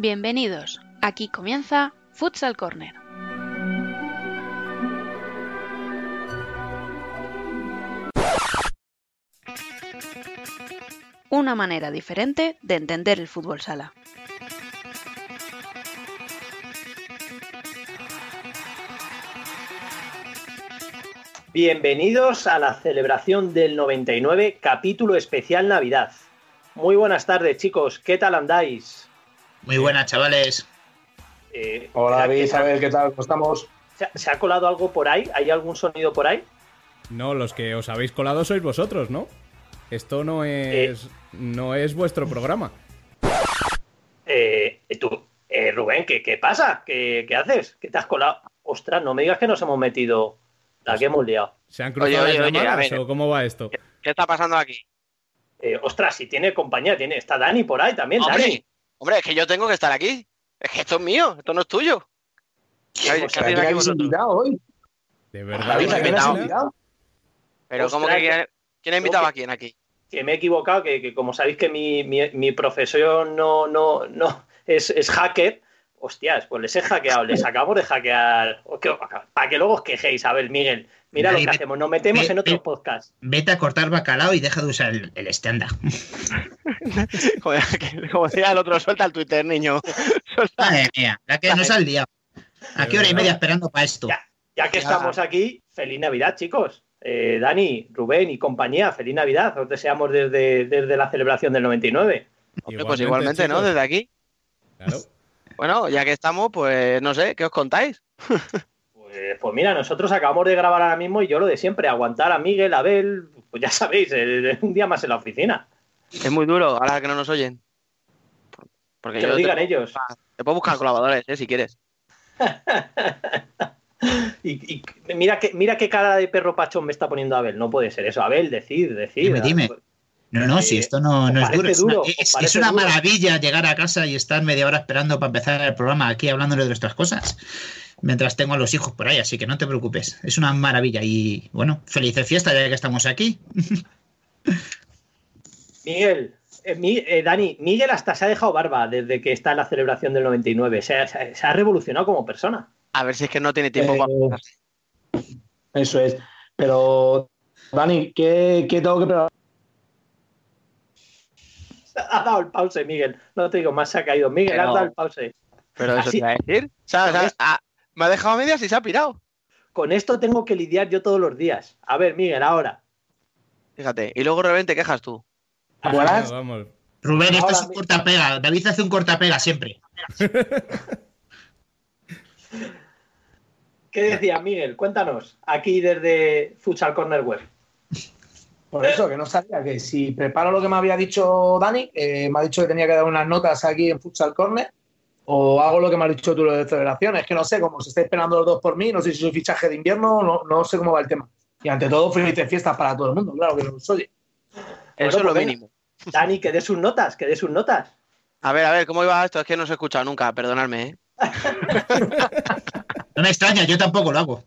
Bienvenidos. Aquí comienza Futsal Corner. Una manera diferente de entender el fútbol sala. Bienvenidos a la celebración del 99, capítulo especial Navidad. Muy buenas tardes, chicos. ¿Qué tal andáis? Muy buenas, chavales. Eh, Hola, David, Isabel, ¿qué tal? ¿Cómo estamos? ¿Se, ¿Se ha colado algo por ahí? ¿Hay algún sonido por ahí? No, los que os habéis colado sois vosotros, ¿no? Esto no es, no es vuestro programa. Eh, tú, eh, Rubén, ¿qué, qué pasa? ¿Qué, ¿Qué haces? ¿Qué te has colado? Ostras, no me digas que nos hemos metido la que hemos liado. ¿Se han cruzado Oye, oye, las oye, a llamadas ver. o cómo va esto? ¿Qué, qué está pasando aquí? Eh, ostras, si tiene compañía, tiene, está Dani por ahí también, Dani. Hombre, es que yo tengo que estar aquí. Es que esto es mío, esto no es tuyo. ¿Qué, Pues invitado hoy? De verdad. David, ¿a quién has invitado? Pero ¿cómo que quién, quién ha invitado a quién aquí? Que me he equivocado, que, que como sabéis que mi, mi- mi profesión no, no, no es, es hacker, hostias, pues les he hackeado, les acabamos de hackear. Para que luego os quejéis, a ver, Miguel, mira lo que ve- hacemos, nos metemos ve- en otro ve- podcast. Vete a cortar bacalao y deja de usar el, el estándar. Joder, que- como decía el otro, suelta el Twitter, niño. Suelta. Madre mía, la que nos ha liado. ¿A qué hora y media esperando para esto? Ya. Ya que Ya. estamos aquí, feliz Navidad, chicos. Eh, Dani, Rubén y compañía, feliz Navidad. Os deseamos desde, desde la celebración del 99. Hombre, pues igualmente, ¿no? Desde aquí. Claro. Bueno, ya que estamos, pues no sé, ¿qué os contáis? Pues, pues mira, nosotros acabamos de grabar ahora mismo y yo lo de siempre, aguantar a Miguel, a Abel, pues ya sabéis, eh, un día más en la oficina. Es muy duro, ahora que no nos oyen. Porque Que lo digan te, ellos. te puedo buscar colaboradores, ¿eh? Si quieres. Y, y mira, que, mira qué cara de perro pachón me está poniendo Abel. No puede ser eso. Abel, decid, decid. Dime, dime. No, no, si Eh, esto no, no ¿os es duro. Es una, duro? es- ¿Os es parece una duro? maravilla llegar a casa y estar media hora esperando para empezar el programa aquí hablándole de nuestras cosas. Mientras tengo a los hijos por ahí, así que no te preocupes. Es una maravilla. Y bueno, felices fiestas ya que estamos aquí. Miguel, eh, Mi- eh, Dani, Miguel hasta se ha dejado barba desde que está en la celebración del 99. Se ha, se ha- ha revolucionado como persona. A ver si es que no tiene tiempo Eh, para. Eso es. Pero, Dani, ¿qué, qué tengo que preparar? Ha dado el pause, Miguel. No te digo más, se ha caído. Miguel, Pero- has dado el pause. Pero eso Así- te iba a decir. Ah, me ha dejado a medias y se ha pirado. Con esto tengo que lidiar yo todos los días. A ver, Miguel, ahora. Fíjate. Y luego, Rubén, te quejas tú. Vamos. Rubén, esto Ahora es un cortapega. David hace un cortapega siempre. ¿Qué decía Miguel? Cuéntanos. Aquí desde Futsal Corner Web. Por eso, que no sabía que si preparo lo que me había dicho Dani, eh, me ha dicho que tenía que dar unas notas aquí en Futsal Corner, o hago lo que me has dicho tú lo de celebraciones, que no sé, como se está esperando los dos por mí, no sé si soy fichaje de invierno, no, no sé cómo va el tema. Y ante todo, felices fiestas para todo el mundo, claro que lo soy. Eso es lo pues venga. mínimo. Dani, que dé sus notas, que dé sus notas. A ver, a ver, ¿cómo iba esto? Es que no os he escuchado nunca, perdonadme, ¿eh? No me extraña, yo tampoco lo hago.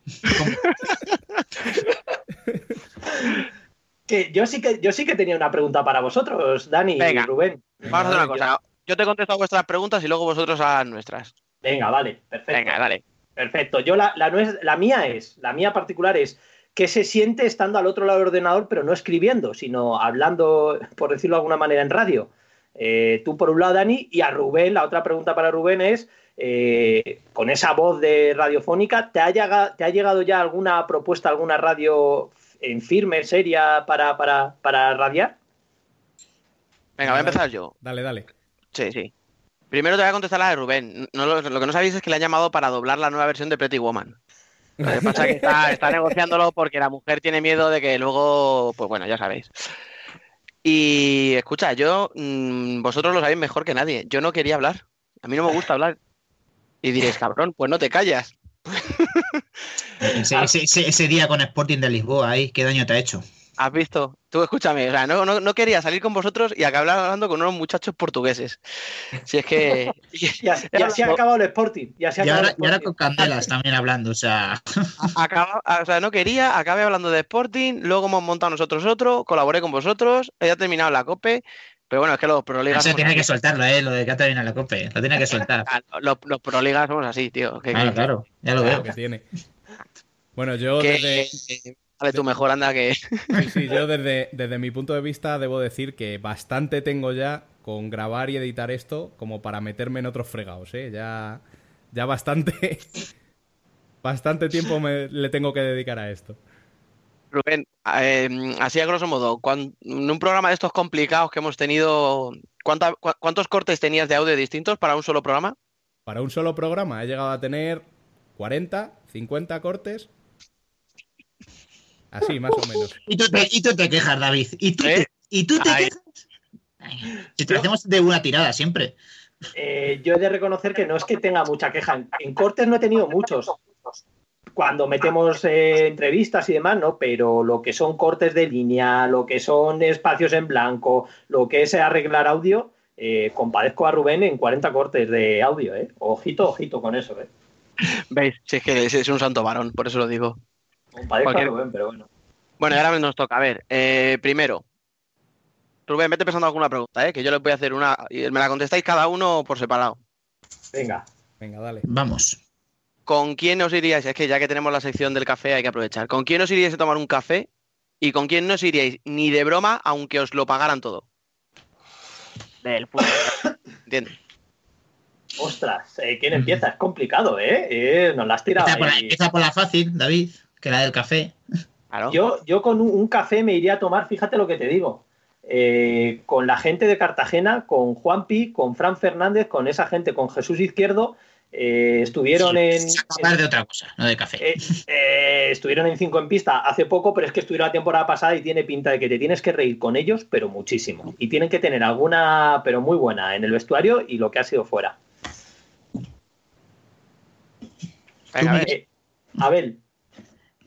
Que yo sí que yo sí que tenía una pregunta para vosotros, Dani Venga. y Rubén. Vamos a hacer una cosa. Yo te contesto a vuestras preguntas y luego vosotros a las nuestras. Venga, vale, perfecto. Venga, dale. Perfecto. Yo la, la mía es, la mía particular es que se siente estando al otro lado del ordenador, pero no escribiendo, sino hablando, por decirlo de alguna manera, en radio. Eh, tú por un lado, Dani, y a Rubén, la otra pregunta para Rubén es, eh, con esa voz de radiofónica, ¿te ha, llegado, ¿te ha llegado ya alguna propuesta, alguna radio en firme, seria, para, para, para radiar? Venga, voy a empezar yo. Dale, dale. Sí, sí. Primero te voy a contestar la de Rubén. Lo, que no sabéis es que le han llamado para doblar la nueva versión de Pretty Woman. Lo que pasa es que está, está negociándolo porque la mujer tiene miedo de que luego, pues bueno, ya sabéis. Y escucha, yo, mm, vosotros lo sabéis mejor que nadie. Yo no quería hablar. A mí no me gusta hablar. Y diréis, cabrón, pues no te callas. Ese- ese día con Sporting de Lisboa ahí, ¿qué daño te ha hecho? ¿Has visto? Tú escúchame, o sea, no, no, no quería salir con vosotros y acabar hablando con unos muchachos portugueses. Si es que... Y así, y así ha acabado el Sporting. Y, ha ahora, y con Candelas también hablando, o sea. Acaba- o sea, no quería, acabé hablando de Sporting, luego hemos montado nosotros otro, colaboré con vosotros, he terminado la COPE, Pero bueno, es que los proligas. Eso tiene que soltarlo, ¿eh? Lo de Catalina la Cope. Lo tiene que soltar. Los, los proligas somos así, tío. Que, Claro, claro. Ya lo veo. que tiene. Bueno, yo que- desde, Dale tú mejor, anda, que. sí, sí, yo desde, desde mi punto de vista debo decir que bastante tengo ya con grabar y editar esto como para meterme en otros fregados, ¿eh? Ya, ya bastante, bastante tiempo me- le tengo que dedicar a esto. Rubén, eh, así a grosso modo, en un programa de estos complicados que hemos tenido, ¿cuánta- ¿cuántos cortes tenías de audio distintos para un solo programa? Para un solo programa he llegado a tener 40, 50 cortes. Así, más o menos. Y tú te, y tú te quejas, David. Y tú ¿Eh? te, y tú te Ay. quejas. Ay, Si te lo hacemos de una tirada siempre. Eh, yo he de reconocer que no es que tenga mucha queja. En, en cortes no he tenido muchos. Cuando metemos eh, entrevistas y demás, no, pero lo que son cortes de línea, lo que son espacios en blanco, lo que es arreglar audio, eh, compadezco a Rubén en 40 cortes de audio, ¿eh? Ojito, ojito con eso, ¿eh? ¿Veis? Si es que es un santo varón, por eso lo digo. Cualquier- Rubén, pero bueno. Bueno, ahora nos toca. A ver, eh, primero, Rubén, vete pensando alguna pregunta, ¿eh? que yo les voy a hacer una y me la contestáis cada uno por separado. Venga. Venga, dale. Vamos. ¿Con quién os iríais? Es que ya que tenemos la sección del café hay que aprovechar. ¿Con quién os iríais a tomar un café? ¿Y con quién no os iríais ni de broma aunque os lo pagaran todo? Del fútbol. ¿Entiendes? Ostras, eh, ¿quién empieza? Es complicado, ¿eh? Eh, nos la has tirado Empieza por, la, ahí. empieza por la fácil, David, que la del café. Claro. Yo, yo con un, un café me iría a tomar, fíjate lo que te digo, eh, con la gente de Cartagena, con Juanpi, con Fran Fernández, con esa gente, con Jesús Izquierdo, eh, estuvieron en, Hablar de otra cosa, no de café. eh, eh, estuvieron en cinco en pista hace poco, pero es que estuvieron la temporada pasada y tiene pinta de que te tienes que reír con ellos, pero muchísimo. Y tienen que tener alguna, pero muy buena en el vestuario y lo que ha sido fuera. Venga, a ver. Eh, Abel,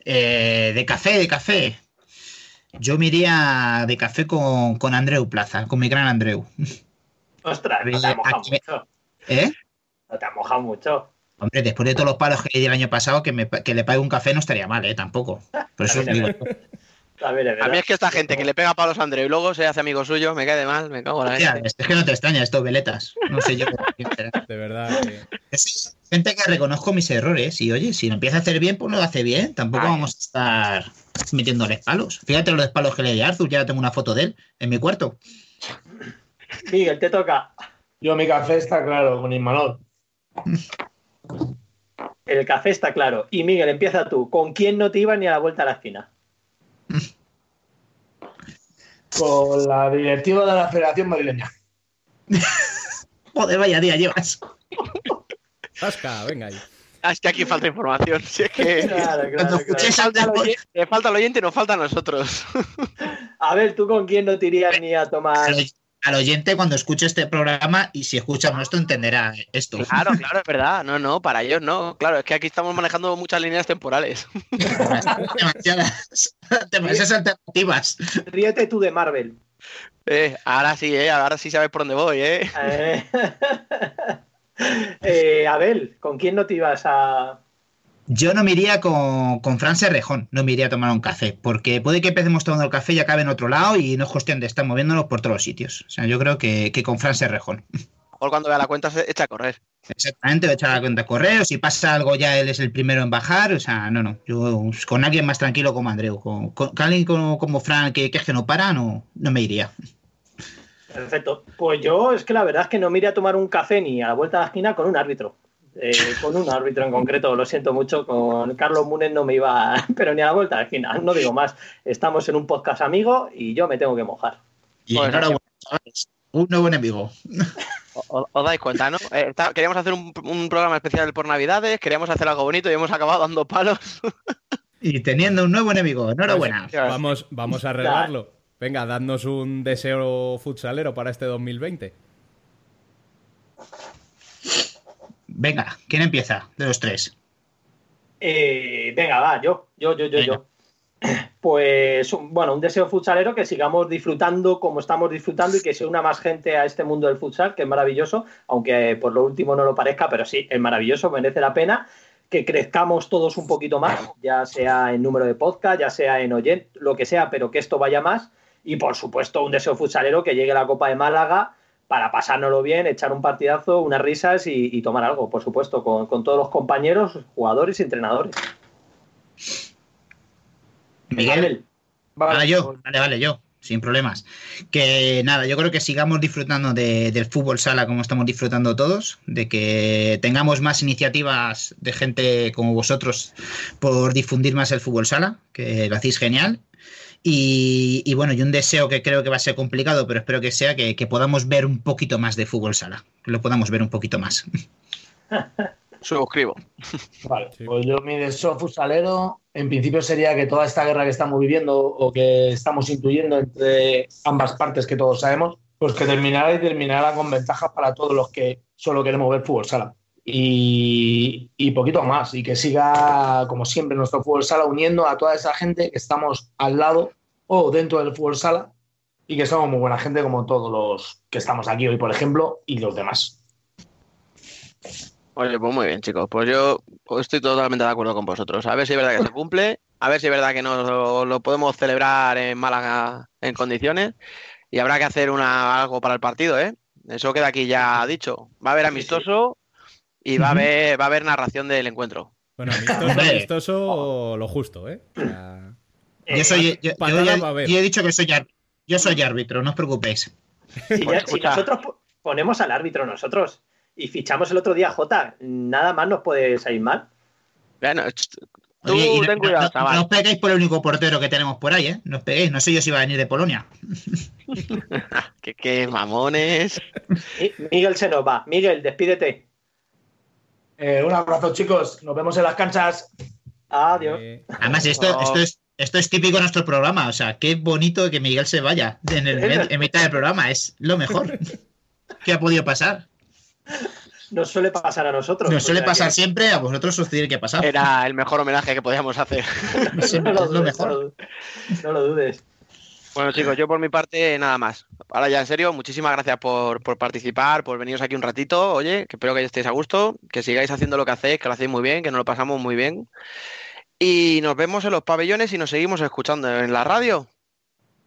Eh, de café, de café. Yo me iría de café con, con Andreu Plaza, con mi gran Andreu. ostras, no te ha mojado Aquí- mucho. ¿Eh? No te ha mojado mucho. Hombre, después de todos los palos que le di el año pasado, que, me, que le pague un café no estaría mal, ¿eh? Tampoco. Por eso digo. A ver, es A mí es que esta gente que le pega palos a Andreu y luego se hace amigo suyo, me cae de mal, me cago en la Hostia, leche. es que no te extraña esto, veletas. No sé yo. De verdad. que- Es gente que reconozco mis errores y oye, si lo empieza a hacer bien, pues lo hace bien. Tampoco Ay. vamos a estar metiéndoles palos. Fíjate los palos que le di a Arthur, ya tengo una foto de él en mi cuarto. Miguel, te toca. Yo mi café está claro con Ismanol. El café está claro. Y Miguel, empieza tú. ¿Con quién no te iba ni a la vuelta a la esquina? Con la directiva de la Federación Madrileña. Joder, vaya día llevas. Zasca, venga ahí. Ah, es que aquí falta información. Si es que Claro, esa- falta el oye- le falta el oyente y nos falta a nosotros. A ver, ¿tú con quién no te irías ni a tomar? Al, oyente cuando escuche este programa y si escucha nuestro entenderá esto. Claro, claro, es verdad. No, no, para ellos no. Claro, es que aquí estamos manejando muchas líneas temporales. demasiadas, demasiadas alternativas. Ríete tú de Marvel. Eh, ahora sí, eh, ahora sí sabes por dónde voy, eh. Eh, eh, Abel, ¿con quién no te ibas a...? Yo no me iría con, con Fran Serrejón, no me iría a tomar un café, porque puede que empecemos tomando el café y acabe en otro lado y no es cuestión de estar moviéndonos por todos los sitios. O sea, yo creo que, que con Fran Serrejón. O cuando vea la cuenta se echa a correr. Exactamente, a echar la cuenta de correo, si pasa algo ya él es el primero en bajar, o sea, no, no, yo con alguien más tranquilo como Andreu, con, con- con alguien como, como Fran que, que es que no para, no, no me iría. Perfecto. Pues yo es que la verdad es que no me iría a tomar un café ni a la vuelta a la esquina con un árbitro. Eh, con un árbitro en concreto, lo siento mucho, con Carlos Munes no me iba, pero ni a la vuelta a la esquina, no digo más. Estamos en un podcast amigo y yo me tengo que mojar. Y Bueno, enhorabuena, chavales, un nuevo enemigo. ¿Os dais cuenta, no? Eh, está- queríamos hacer un, un programa especial por Navidades, queríamos hacer algo bonito y hemos acabado dando palos. Y teniendo un nuevo enemigo, enhorabuena. Vamos, vamos a arreglarlo. Venga, dadnos un deseo futsalero para este 2020. Venga, ¿quién empieza de los tres? Eh, venga, va, yo, yo, yo, yo, Venga. yo. Pues un- bueno, un deseo futsalero que sigamos disfrutando como estamos disfrutando y que se una más gente a este mundo del futsal, que es maravilloso, aunque por lo último no lo parezca, pero sí, es maravilloso, merece la pena. Que crezcamos todos un poquito más, ya sea en número de podcast, ya sea en oyente, lo que sea, pero que esto vaya más Y por supuesto, un deseo futsalero que llegue la Copa de Málaga para pasárnoslo bien, echar un partidazo, unas risas y, tomar algo, por supuesto, con, todos los compañeros, jugadores y entrenadores. Miguel. Vale, yo, vale, vale, yo sin problemas. Que nada, yo creo que sigamos disfrutando del fútbol sala como estamos disfrutando todos, de que tengamos más iniciativas de gente como vosotros por difundir más el fútbol sala, que lo hacéis genial. Y, bueno, y un deseo que creo que va a ser complicado, pero espero que sea que, podamos ver un poquito más de fútbol sala, que lo podamos ver un poquito más. Suscribo. Vale, pues yo mi deseo futsalero en principio sería que toda esta guerra que estamos viviendo o que estamos intuyendo entre ambas partes que todos sabemos, pues que terminara y terminara con ventajas para todos los que solo queremos ver fútbol sala. Y, y, poquito más, y que siga, como siempre, nuestro fútbol sala uniendo a toda esa gente que estamos al lado o dentro del fútbol sala y que somos muy buena gente como todos los que estamos aquí hoy, por ejemplo, y los demás. Oye, pues muy bien, chicos. Pues yo estoy totalmente de acuerdo con vosotros. A ver si es verdad que se cumple, a ver si es verdad que nos lo, podemos celebrar en Málaga en condiciones y habrá que hacer una, algo para el partido, ¿eh? Eso queda aquí ya dicho. Va a haber amistoso y va a haber, va a haber narración del encuentro. Bueno, amistoso, amistoso lo justo, ¿eh? yo soy, yo, he dicho que soy, yo soy árbitro, no os preocupéis. si nosotros ponemos al árbitro nosotros y fichamos el otro día a Jota, nada más nos puede salir mal. Bueno, tú ten cuidado, no, No os peguéis por el único portero que tenemos por ahí, ¿eh? No os peguéis, no sé yo si va a venir de Polonia. ¿Qué, mamones. Miguel se nos va. Miguel, despídete. Eh, un abrazo, chicos. Nos vemos en las canchas. Adiós. Además, esto, esto, es, esto es típico de nuestro programa. O sea, qué bonito que Miguel se vaya en, en mitad del programa. Es lo mejor que ha podido pasar. Nos suele pasar a nosotros. Nos suele pasar siempre, a vosotros os tiene que pasar. Era el mejor homenaje que podíamos hacer. no, lo dudes, mejor. No, lo dudes. Bueno, chicos, yo por mi parte nada más. Ahora ya en serio, muchísimas gracias por, participar, por veniros aquí un ratito. Oye, que espero que estéis a gusto, que sigáis haciendo lo que hacéis, que lo hacéis muy bien, que nos lo pasamos muy bien. Y nos vemos en los pabellones y nos seguimos escuchando en la radio.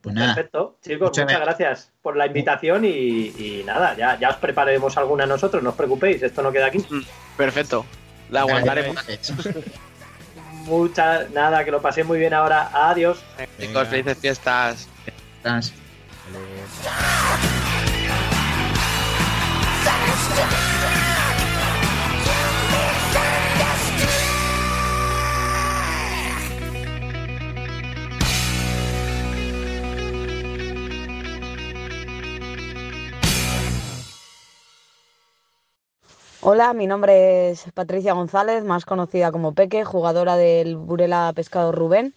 Pues Perfecto, chicos, muchas, gracias por la invitación y, nada, ya, ya os prepararemos alguna nosotros, no os preocupéis, esto no queda aquí. Mm, perfecto, la aguantaremos. Muchas, nada, que lo pasé muy bien ahora. Adiós. Chicos, felices fiestas. Hola, mi nombre es Patricia González, más conocida como Peque, jugadora del Burela Pescado Rubén.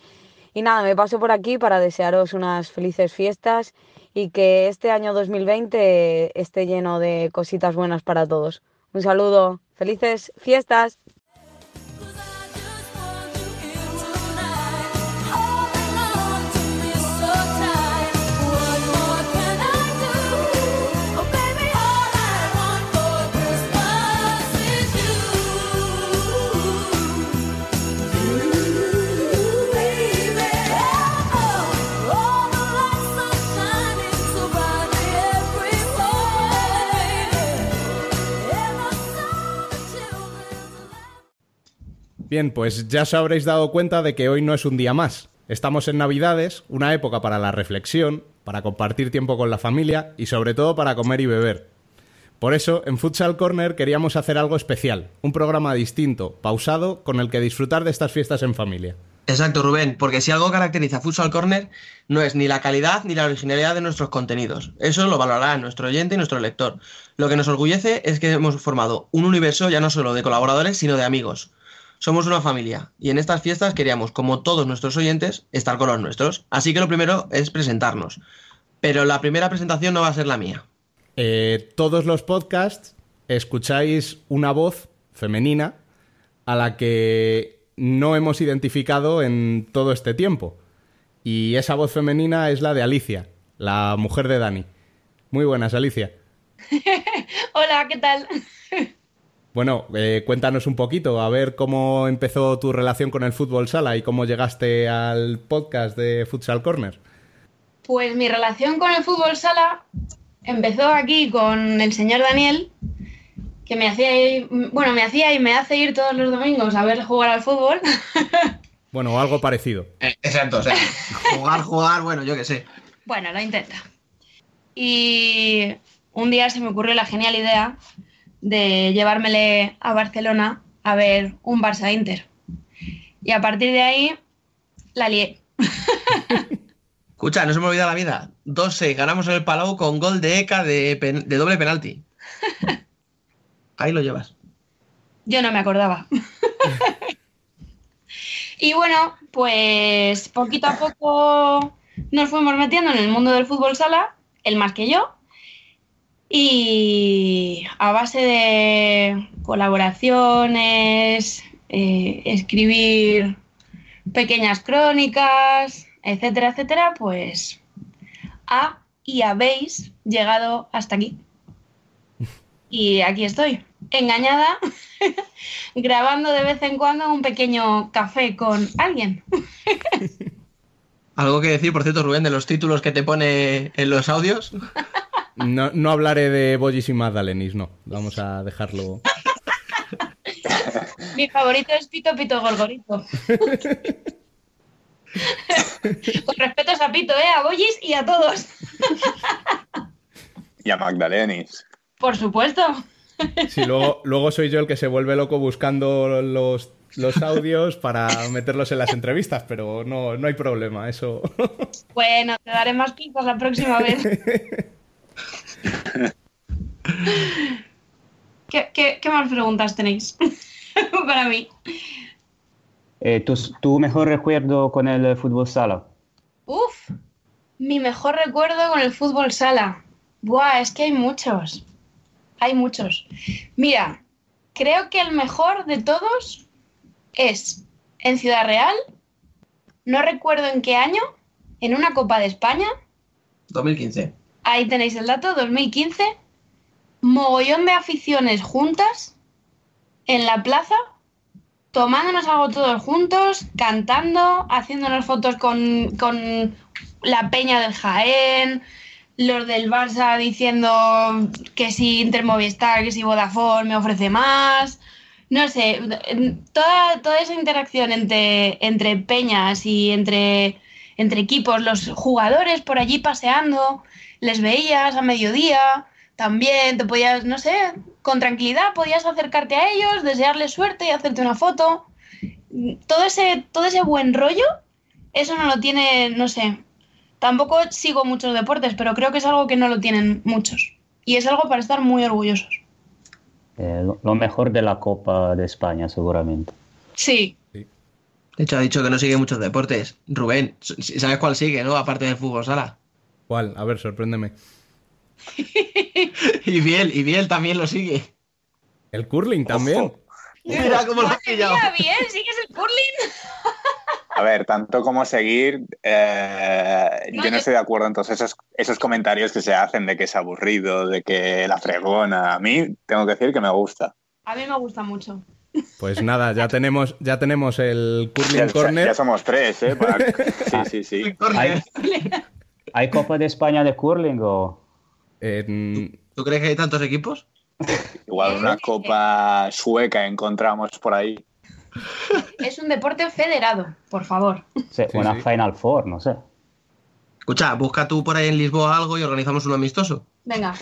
Y nada, me paso por aquí para desearos unas felices fiestas y que este año 2020 esté lleno de cositas buenas para todos. Un saludo, felices fiestas. Bien, pues ya os habréis dado cuenta de que hoy no es un día más. Estamos en Navidades, una época para la reflexión, para compartir tiempo con la familia y sobre todo para comer y beber. Por eso, en Futsal Corner queríamos hacer algo especial, un programa distinto, pausado, con el que disfrutar de estas fiestas en familia. Exacto, Rubén, porque si algo caracteriza a Futsal Corner no es ni la calidad ni la originalidad de nuestros contenidos. Eso lo valorará nuestro oyente y nuestro lector. Lo que nos orgullece es que hemos formado un universo ya no solo de colaboradores, sino de amigos. Somos una familia y en estas fiestas queríamos, como todos nuestros oyentes, estar con los nuestros. Así que lo primero es presentarnos. Pero la primera presentación no va a ser la mía. Eh, todos los podcasts escucháis una voz femenina a la que no hemos identificado en todo este tiempo. Y esa voz femenina es la de Alicia, la mujer de Dani. Muy buenas, Alicia. Hola, ¿qué tal? Bueno, eh, cuéntanos un poquito, a ver cómo empezó tu relación con el fútbol sala y cómo llegaste al podcast de Futsal Corner. Pues mi relación con el fútbol sala empezó aquí con el señor Daniel, que me hacía, ir- bueno, me hacía y me hace ir todos los domingos a ver jugar al fútbol. Bueno, algo parecido. Eh, exacto, o sea, jugar, jugar, bueno, yo qué sé. Bueno, lo intenta. Y un día se me ocurrió la genial idea de llevármele a Barcelona a ver un Barça Inter. Y a partir de ahí la lié. Escucha, no se me olvida la vida. 2-6, ganamos en el Palau con gol de Eka de, pen- de doble penalti. Ahí lo llevas. Yo no me acordaba. y bueno, pues poquito a poco nos fuimos metiendo en el mundo del fútbol sala, él más que yo. Y a base de colaboraciones, eh, escribir pequeñas crónicas, etcétera, etcétera, pues ha y habéis llegado hasta aquí. Y aquí estoy, engañada, grabando de vez en cuando un pequeño café con alguien. ¿Algo que decir, por cierto, Rubén, de los títulos que te pone en los audios? No, no hablaré de Bollis y Magdalenis, no. Vamos a dejarlo. Mi favorito es Pito Pito Gorgorito. Con respetos a Pito, ¿eh? A Bollis y a todos. Y a Magdalenis. Por supuesto. Sí, luego, luego soy yo el que se vuelve loco buscando los, los audios para meterlos en las entrevistas, pero no, no hay problema, eso. Bueno, te daré más pistas la próxima vez. ¿Qué, qué, qué más preguntas tenéis para mí? Eh, tu, tu mejor recuerdo con el fútbol sala. Uf, mi mejor recuerdo con el fútbol sala. Buah, es que hay muchos. Hay muchos. Mira, creo que el mejor de todos es en Ciudad Real. No recuerdo en qué año. En una Copa de España. 2015. Ahí tenéis el dato, 2015. Mogollón de aficiones juntas en la plaza, tomándonos algo todos juntos, cantando, haciéndonos fotos con, con la peña del Jaén, los del Barça diciendo que si Inter Movistar, que si Vodafone me ofrece más. No sé, toda, toda esa interacción entre, entre peñas y entre, entre equipos, los jugadores por allí paseando, les veías a mediodía, también te podías, no sé, con tranquilidad podías acercarte a ellos, desearles suerte y hacerte una foto. Todo ese, todo ese buen rollo, eso no lo tiene, no sé. Tampoco sigo muchos deportes, pero creo que es algo que no lo tienen muchos. Y es algo para estar muy orgullosos. Eh, lo, lo mejor de la Copa de España, seguramente. Sí. De hecho, ha dicho que no sigue muchos deportes. Rubén, ¿sabes cuál sigue, no? Aparte del fútbol sala. ¿Cuál? A ver, sorpréndeme. y Biel, y Biel también lo sigue. ¿El curling también? Ojo. Mira cómo lo has pillado. Mira, bien, sigues el curling. A ver, tanto como seguir, eh, No, yo no yo- estoy de acuerdo en todos esos, esos comentarios que se hacen de que es aburrido, de que la fregona. A mí tengo que decir que me gusta. A mí me gusta mucho. Pues nada, ya tenemos, ya tenemos el curling Ya, corner. ya somos tres, ¿eh? Para- Sí, sí, sí. ¿Hay, ¿Hay Copa de España de curling o...? ¿Tú crees que hay tantos equipos? Igual una copa sueca encontramos por ahí. Es un deporte federado, por favor. Sí, Sí, una sí. Final Four, no sé. Escucha, busca tú por ahí en Lisboa algo y organizamos uno amistoso. Venga.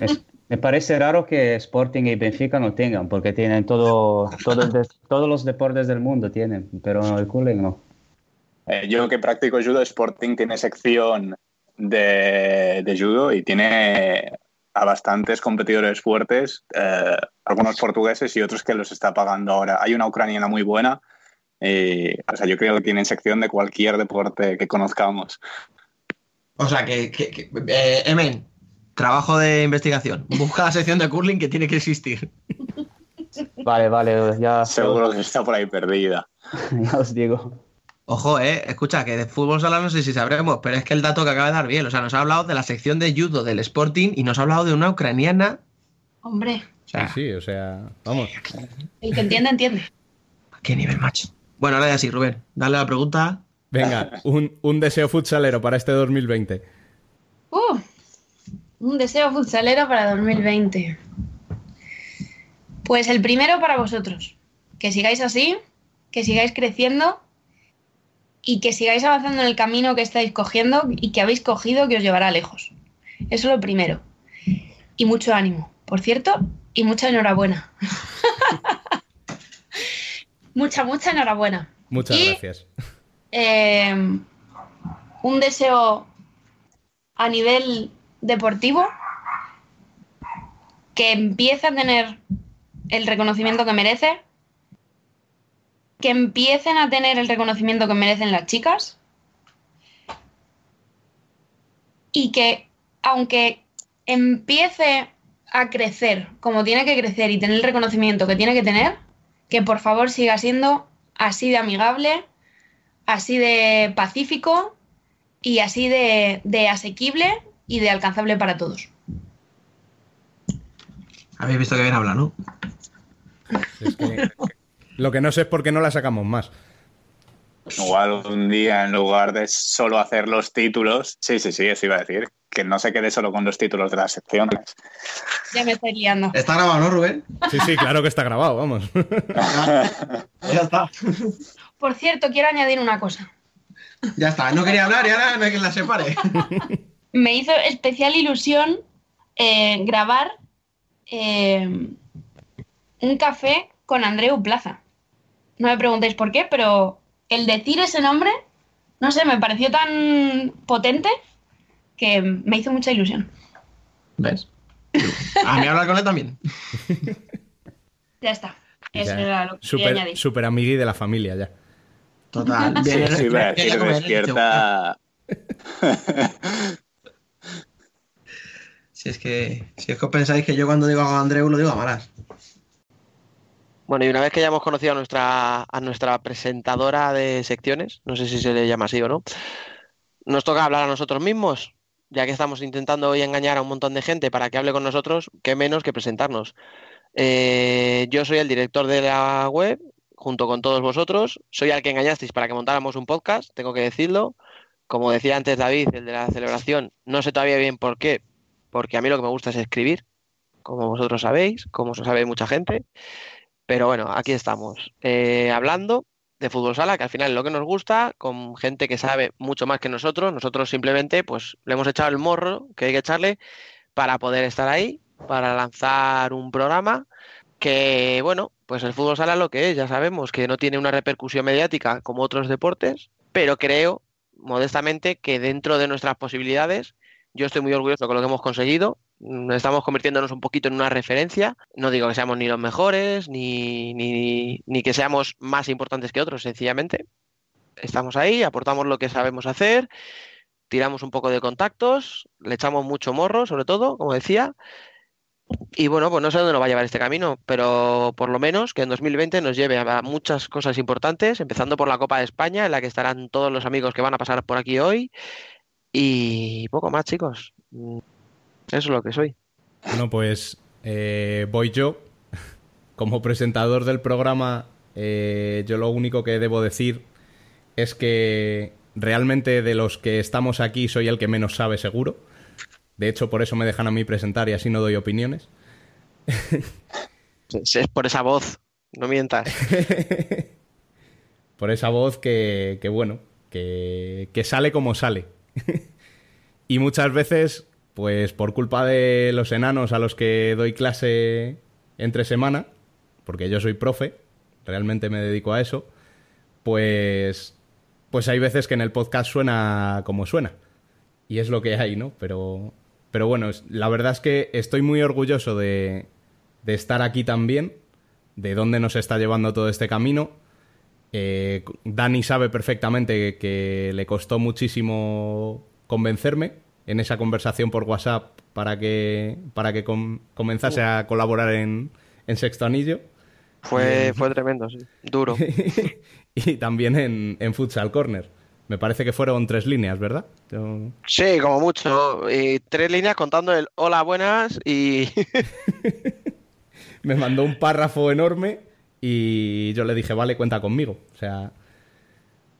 Es- me parece raro que Sporting y Benfica no tengan, porque tienen todo, todo el de- todos los deportes del mundo tienen, pero el curling no. Eh, yo que practico judo, Sporting tiene sección de, de judo y tiene a bastantes competidores fuertes, eh, algunos portugueses y otros que los está pagando ahora. Hay una ucraniana muy buena. y, o sea, yo creo que tienen sección de cualquier deporte que conozcamos. O sea, que, que- que- eh, Emen, trabajo de investigación. Busca la sección de curling que tiene que existir. Vale, vale, ya, Seguro que está por ahí perdida. ya os digo. Ojo, eh, escucha, que de fútbol sala no sé si sabremos, pero es que el dato que acaba de dar bien, o sea, nos ha hablado de la sección de judo del Sporting y nos ha hablado de una ucraniana. Hombre, O sea, Sí, sí, o sea, vamos. el que entiende, entiende. ¿a qué nivel, macho? Bueno, ahora ya sí, Rubén, dale la pregunta. Venga, un, un deseo futsalero para este 2020. Uh, un deseo futsalero para 2020. Pues el primero para vosotros. Que sigáis así, que sigáis creciendo y que sigáis avanzando en el camino que estáis cogiendo y que habéis cogido que os llevará lejos. Eso es lo primero. Y mucho ánimo, por cierto, y mucha enhorabuena. mucha, mucha enhorabuena. Muchas Y, gracias. eh, un deseo a nivel deportivo que empiece a tener el reconocimiento que merece, que empiecen a tener el reconocimiento que merecen las chicas y que aunque empiece a crecer como tiene que crecer y tener el reconocimiento que tiene que tener, que por favor siga siendo así de amigable, así de pacífico y así de, de asequible y de alcanzable para todos. Habéis visto que bien habla, ¿no? Es que lo que no sé es por qué no la sacamos más. Igual un día, en lugar de solo hacer los títulos, sí, sí, sí, eso iba a decir, que no se quede solo con los títulos de las secciones. Ya me estoy liando. Está grabado, ¿no, Rubén? Sí, sí, claro que está grabado, vamos. Ya está. Por cierto, quiero añadir una cosa. Ya está. No quería hablar y ahora no hay quien la separe. Me hizo especial ilusión eh, grabar eh, un café con Andreu Plaza. No me preguntéis por qué, pero el decir ese nombre, no sé, me pareció tan potente que me hizo mucha ilusión. ¿Ves? A mí hablar con él también. Ya está. Eso Ya. era lo que Super, añadir. super amigui de la familia ya. Total. Bien, sí, despierta. Si es que si es que os pensáis que yo cuando digo a Andreu lo digo a malas. Bueno, y una vez que ya hemos conocido a nuestra, a nuestra presentadora de secciones, no sé si se le llama así o no, nos toca hablar a nosotros mismos, ya que estamos intentando hoy engañar a un montón de gente para que hable con nosotros, qué menos que presentarnos. Eh, yo soy el director de la web, junto con todos vosotros, soy al que engañasteis para que montáramos un podcast, tengo que decirlo. Como decía antes David, el de la celebración, no sé todavía bien por qué, porque a mí lo que me gusta es escribir, como vosotros sabéis, como sabe mucha gente. Pero bueno, aquí estamos, eh, hablando de fútbol sala, que al final es lo que nos gusta, con gente que sabe mucho más que nosotros. Nosotros simplemente, pues, le hemos echado el morro que hay que echarle para poder estar ahí, para lanzar un programa que, bueno, pues el fútbol sala es lo que es, ya sabemos que no tiene una repercusión mediática como otros deportes, pero creo, modestamente, que dentro de nuestras posibilidades, yo estoy muy orgulloso con lo que hemos conseguido. Estamos convirtiéndonos un poquito en una referencia. No digo que seamos ni los mejores, ni, ni, ni que seamos más importantes que otros, sencillamente. Estamos ahí, aportamos lo que sabemos hacer, tiramos un poco de contactos, le echamos mucho morro, sobre todo, como decía. Y bueno, pues no sé dónde nos va a llevar este camino, pero por lo menos que en 2020 nos lleve a muchas cosas importantes, empezando por la Copa de España, en la que estarán todos los amigos que van a pasar por aquí hoy. Y poco más, chicos. Eso es lo que soy. Bueno, pues eh, voy yo. Como presentador del programa, eh, yo lo único que debo decir es que realmente de los que estamos aquí soy el que menos sabe seguro. De hecho, por eso me dejan a mí presentar y así no doy opiniones. Es es por esa voz, no mientas. por esa voz que, que bueno, que, que sale como sale. y muchas veces, pues por culpa de los enanos a los que doy clase entre semana, porque yo soy profe, realmente me dedico a eso, pues, pues hay veces que en el podcast suena como suena. Y es lo que hay, ¿no? Pero, pero bueno, la verdad es que estoy muy orgulloso de, de estar aquí también, de dónde nos está llevando todo este camino. Eh, Dani sabe perfectamente que le costó muchísimo convencerme en esa conversación por WhatsApp para que, para que com- comenzase a colaborar en, en Sexto Anillo. Fue, fue tremendo, sí. Duro. y también en, en Futsal Corner. Me parece que fueron tres líneas, ¿verdad? Yo- Sí, como mucho. Y tres líneas contando el hola, buenas y... me mandó un párrafo enorme y yo le dije, vale, cuenta conmigo. O sea,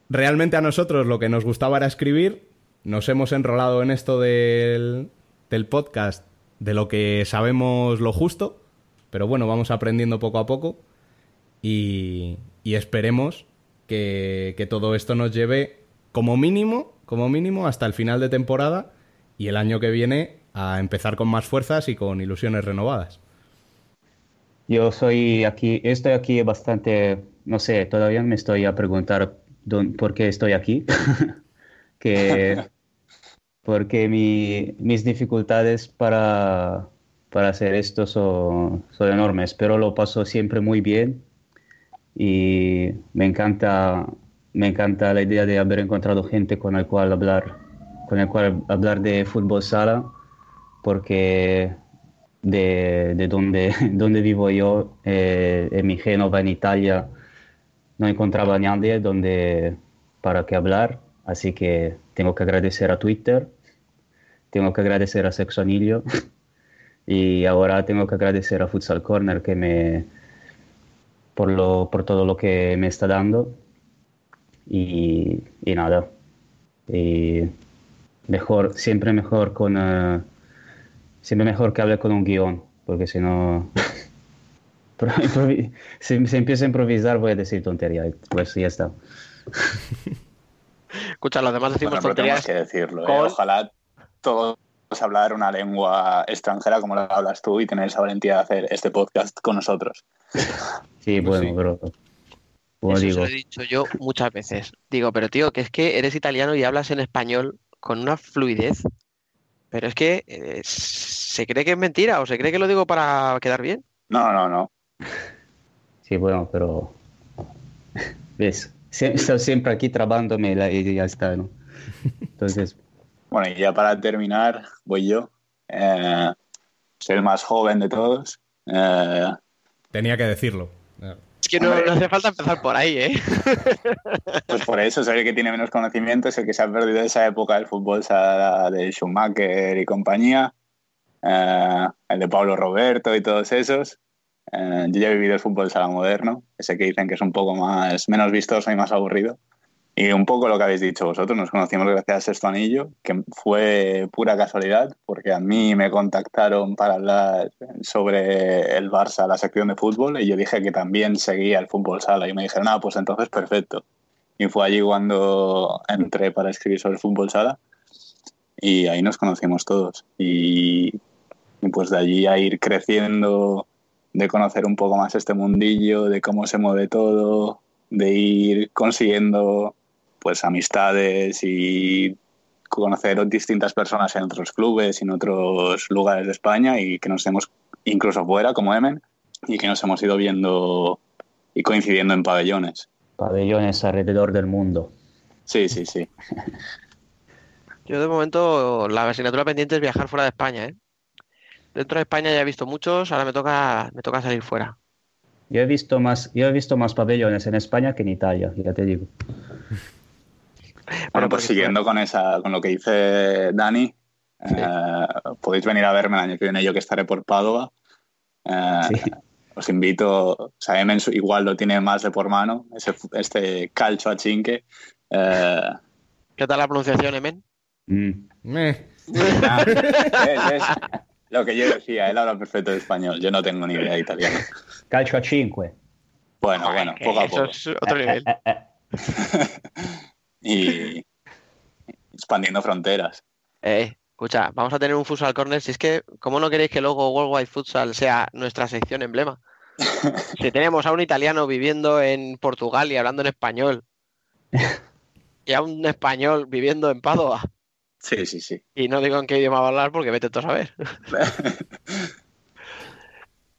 realmente a nosotros lo que nos gustaba era escribir. Nos hemos enrolado en esto del, del podcast de lo que sabemos lo justo, pero bueno, vamos aprendiendo poco a poco y, y esperemos que, que todo esto nos lleve como mínimo, como mínimo hasta el final de temporada y el año que viene a empezar con más fuerzas y con ilusiones renovadas. Yo soy aquí, estoy aquí bastante, no sé, todavía me estoy a preguntar por qué estoy aquí. que, porque mi, mis dificultades para, para hacer esto son, son enormes, pero lo paso siempre muy bien y me encanta, me encanta la idea de haber encontrado gente con el cual hablar, con el cual hablar de fútbol sala, porque de, de donde, donde vivo yo, eh, en mi Génova, en Italia, no encontraba nadie donde, para qué hablar, así que tengo que agradecer a Twitter, tengo que agradecer a Sexonilio y ahora tengo que agradecer a Futsal Corner que me, por, lo, por todo lo que me está dando y, y nada, y mejor, siempre mejor con... Uh, siempre mejor que hable con un guion, porque si no, si, se empieza a improvisar voy a decir tontería, pues ya está. Escucha, los demás decimos bueno, tonterías. que decirlo, ¿eh? ojalá todos hablar una lengua extranjera como la hablas tú y tener esa valentía de hacer este podcast con nosotros. Sí, bueno, sí. pero... Eso digo. lo he dicho yo muchas veces. Digo, pero tío, que es que eres italiano y hablas en español con una fluidez pero es que eh, se cree que es mentira o se cree que lo digo para quedar bien. No, no, no. Sí, bueno, pero ves, estoy siempre aquí trabándome y ya está, ¿no? Entonces. Bueno, y ya para terminar, voy yo. Eh, soy el más joven de todos. Eh, Tenía que decirlo. Es que no, no, hace falta empezar por ahí, ¿eh? Pues por eso soy el que tiene menos conocimiento, es el que se ha perdido esa época del fútbol de Schumacher y compañía, eh, el de Pablo Roberto y todos esos. Eh, yo ya he vivido el fútbol sala moderno, ese que dicen que es un poco más menos vistoso y más aburrido. Y un poco lo que habéis dicho vosotros, nos conocimos gracias a Sexto Anillo, que fue pura casualidad, porque a mí me contactaron para hablar sobre el Barça, la sección de fútbol, y yo dije que también seguía el fútbol sala, y me dijeron, ah, pues entonces perfecto. Y fue allí cuando entré para escribir sobre el fútbol sala, y ahí nos conocimos todos. Y, y pues de allí a ir creciendo, de conocer un poco más este mundillo, de cómo se mueve todo, de ir consiguiendo pues amistades y conocer distintas personas en otros clubes y en otros lugares de España y que nos hemos, incluso fuera como Emen, y que nos hemos ido viendo y coincidiendo en pabellones. Pabellones alrededor del mundo. Sí, sí, sí. Yo de momento la asignatura pendiente es viajar fuera de España, ¿eh? Dentro de España ya he visto muchos, ahora me toca, me toca salir fuera. Yo he visto más, yo he visto más pabellones en España que en Italia, ya te digo. Bueno, pues siguiendo con esa, con lo que dice Dani, sí. eh, podéis venir a verme el año que viene yo que estaré por Padova. Eh, sí. Os invito, o sea, Emen igual lo tiene más de por mano, ese, este calcio a chinque. Eh, ¿Qué tal la pronunciación, Emen? Mm. es, es lo que yo decía, él habla perfecto de español, yo no tengo ni idea de italiano. Calcio a cinque. Bueno, bueno, poco a poco. Eso es otro nivel. y expandiendo fronteras. Eh, escucha, vamos a tener un Futsal Corner. Si es que, ¿cómo no queréis que luego Worldwide Futsal sea nuestra sección emblema? si tenemos a un italiano viviendo en Portugal y hablando en español, y a un español viviendo en Padua. Sí, sí, sí. Y no digo en qué idioma va a hablar porque vete tú a saber.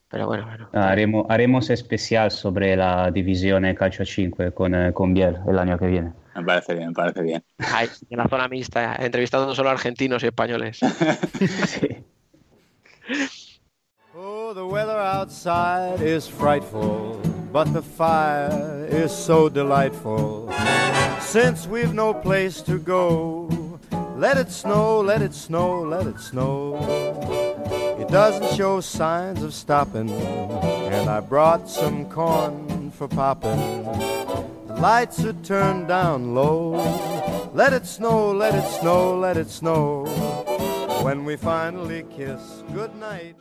Pero bueno, bueno. Haremos, haremos especial sobre la división Calcio 5 con, eh, con Biel el año que viene. Me parece bien, me parece bien. Ay, en la zona mixta, entrevistando solo argentinos y españoles. sí. Oh, the weather outside is frightful, but the fire is so delightful. Since we've no place to go, let it snow, let it snow, let it snow. It doesn't show signs of stopping, and I brought some corn for popping. Lights are turned down low. Let it snow, let it snow, let it snow. When we finally kiss goodnight.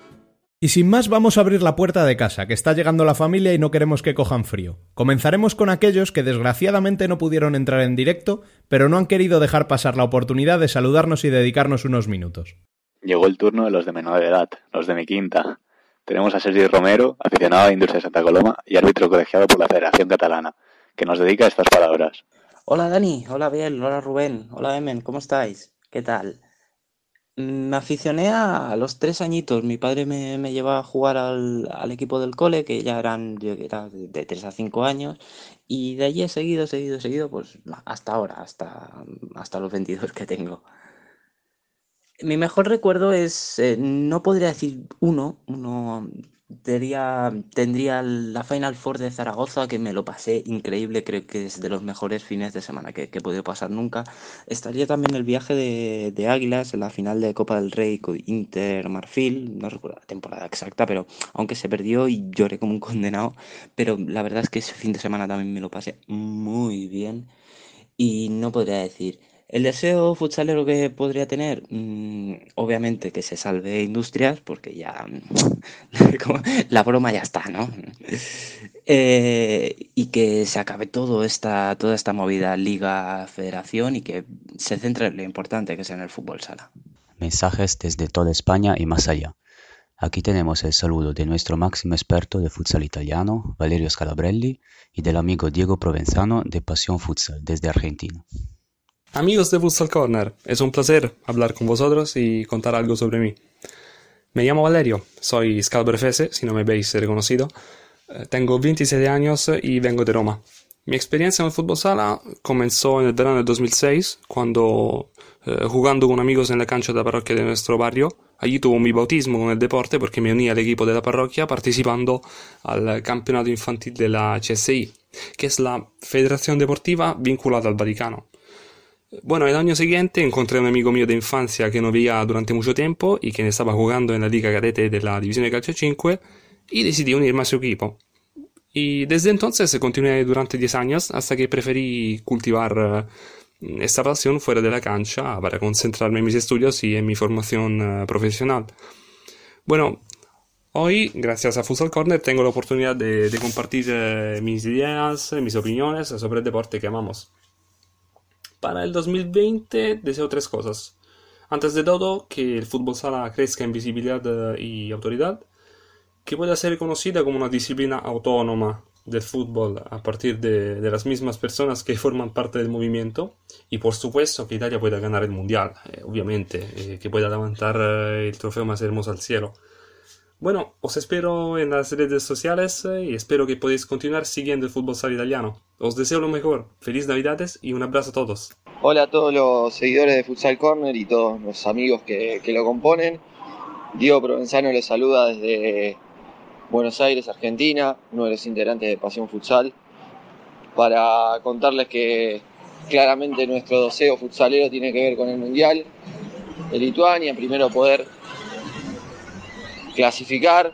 Y sin más vamos a abrir la puerta de casa, que está llegando la familia y no queremos que cojan frío. Comenzaremos con aquellos que desgraciadamente no pudieron entrar en directo, pero no han querido dejar pasar la oportunidad de saludarnos y dedicarnos unos minutos. Llegó el turno de los de menor edad, los de mi quinta. Tenemos a Sergi Romero, aficionado a Industria de Santa Coloma y árbitro colegiado por la Federación Catalana, que nos dedica estas palabras. Hola Dani, hola Biel, hola Rubén, hola Emen, ¿cómo estáis? ¿Qué tal? Me aficioné a, los tres añitos. Mi padre me, llevaba a jugar al, equipo del cole, que ya eran de tres a cinco años, y de allí he seguido, seguido, seguido, pues hasta ahora, hasta, hasta los 22 que tengo. Mi mejor recuerdo es, eh, no podría decir uno, uno tendría, tendría la Final Four de Zaragoza, que me lo pasé increíble, creo que es de los mejores fines de semana que, que he podido pasar nunca. Estaría también el viaje de, de Águilas en la final de Copa del Rey con Inter Marfil, no recuerdo la temporada exacta, pero aunque se perdió y lloré como un condenado, pero la verdad es que ese fin de semana también me lo pasé muy bien y no podría decir el deseo futsalero que podría tener, mm, obviamente que se salve Industrias, porque ya como, la broma ya está, ¿no? Eh, y que se acabe todo esta, toda esta movida Liga Federación y que se centre en lo importante que es en el fútbol sala. Mensajes desde toda España y más allá. Aquí tenemos el saludo de nuestro máximo experto de futsal italiano, Valerio Scalabrelli, y del amigo Diego Provenzano de Pasión Futsal desde Argentina. Amigos de Futsal Corner, es un placer hablar con vosotros y contar algo sobre mí. Me llamo Valerio, soy scalbrefese, si no me habéis reconocido. Eh, tengo 27 años y vengo de Roma. Mi experiencia en el fútbol sala comenzó en el verano del 2006, cuando eh, jugando con amigos en la cancha de la parroquia de nuestro barrio, allí tuvo mi bautismo con el deporte porque me uní al equipo de la parroquia participando al campeonato infantil de la CSI, que es la federación deportiva vinculada al Vaticano. Bueno, el año siguiente encontré a un amigo mío de infancia que no veía durante mucho tiempo y que estaba jugando en la Liga Cadete de la División de Calcio 5 y decidí unirme a su equipo. Y desde entonces continué durante 10 años hasta que preferí cultivar eh, esta pasión fuera de la cancha para concentrarme en mis estudios y en mi formación eh, profesional. Bueno, hoy, gracias a Futsal Corner, tengo la oportunidad de, de compartir eh, mis ideas, mis opiniones sobre el deporte que amamos. Para el 2020 deseo tres cosas. Antes de todo, que el fútbol sala crezca en visibilidad y autoridad, que pueda ser reconocida como una disciplina autónoma del fútbol a partir de, de, las mismas personas que forman parte del movimiento y por supuesto que Italia pueda ganar el mundial, eh, obviamente, eh, que pueda levantar eh, el trofeo más hermoso al cielo. Bueno, os espero en las redes sociales y espero que podáis continuar siguiendo el fútbol sala italiano. Os deseo lo mejor, feliz Navidades y un abrazo a todos. Hola a todos los seguidores de Futsal Corner y todos los amigos que, que lo componen. Diego Provenzano les saluda desde Buenos Aires, Argentina, uno de los integrantes de Pasión Futsal, para contarles que claramente nuestro deseo futsalero tiene que ver con el Mundial de Lituania, primero poder clasificar,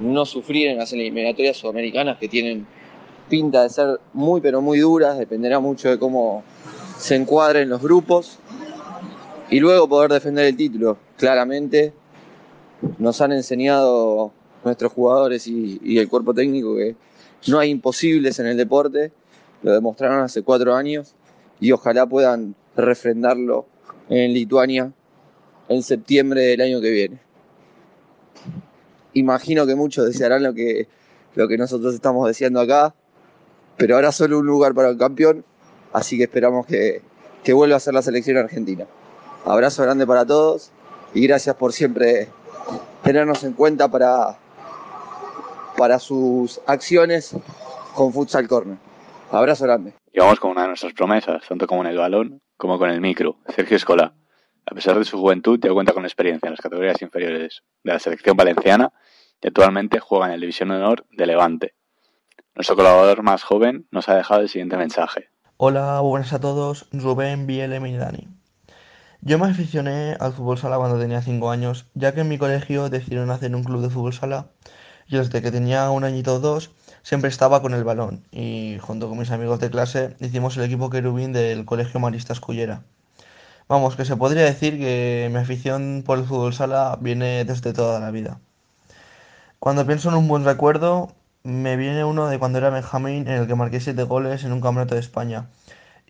no sufrir en las eliminatorias sudamericanas que tienen pinta de ser muy pero muy duras, dependerá mucho de cómo se encuadren los grupos y luego poder defender el título. Claramente nos han enseñado nuestros jugadores y, y, el cuerpo técnico que no hay imposibles en el deporte, lo demostraron hace cuatro años y ojalá puedan refrendarlo en Lituania en septiembre del año que viene. Imagino que muchos desearán lo que, lo que nosotros estamos deseando acá, pero ahora solo un lugar para el campeón, así que esperamos que, que vuelva a ser la selección argentina. Abrazo grande para todos y gracias por siempre tenernos en cuenta para, para sus acciones con Futsal Corner. Abrazo grande. Y vamos con una de nuestras promesas, tanto como en el balón como con el micro, Sergio Escola. A pesar de su juventud, ya cuenta con experiencia en las categorías inferiores de la selección valenciana y actualmente juega en el División Honor de Levante. Nuestro colaborador más joven nos ha dejado el siguiente mensaje. Hola, buenas a todos, Rubén, Bielem y Dani. Yo me aficioné al fútbol sala cuando tenía 5 años, ya que en mi colegio decidieron hacer un club de fútbol sala y desde que tenía un añito o dos siempre estaba con el balón y junto con mis amigos de clase hicimos el equipo querubín del Colegio Maristas Cullera. Vamos, que se podría decir que mi afición por el fútbol sala viene desde toda la vida. Cuando pienso en un buen recuerdo, me viene uno de cuando era Benjamín en el que marqué 7 goles en un campeonato de España.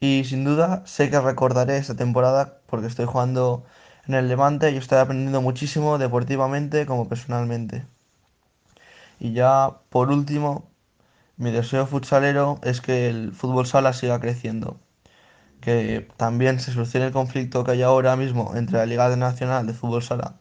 Y sin duda sé que recordaré esta temporada porque estoy jugando en el Levante y estoy aprendiendo muchísimo deportivamente como personalmente. Y ya por último, mi deseo futsalero es que el fútbol sala siga creciendo. Que también se solucione el conflicto que hay ahora mismo entre la Liga Nacional de Fútbol Sala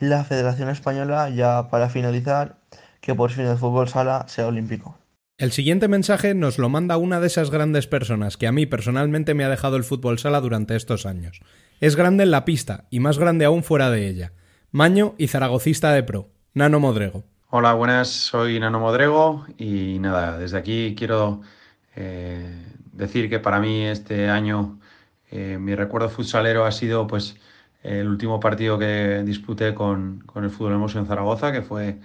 y la Federación Española ya para finalizar que por fin el fútbol sala sea olímpico. El siguiente mensaje nos lo manda una de esas grandes personas que a mí personalmente me ha dejado el fútbol sala durante estos años. Es grande en la pista y más grande aún fuera de ella. Maño y zaragocista de pro, Nano Modrego. Hola, buenas, soy Nano Modrego y nada, desde aquí quiero eh, decir que para mí este año eh, mi recuerdo futsalero ha sido pues el último partido que disputé con, con el Fútbol Hermoso en Zaragoza, que fue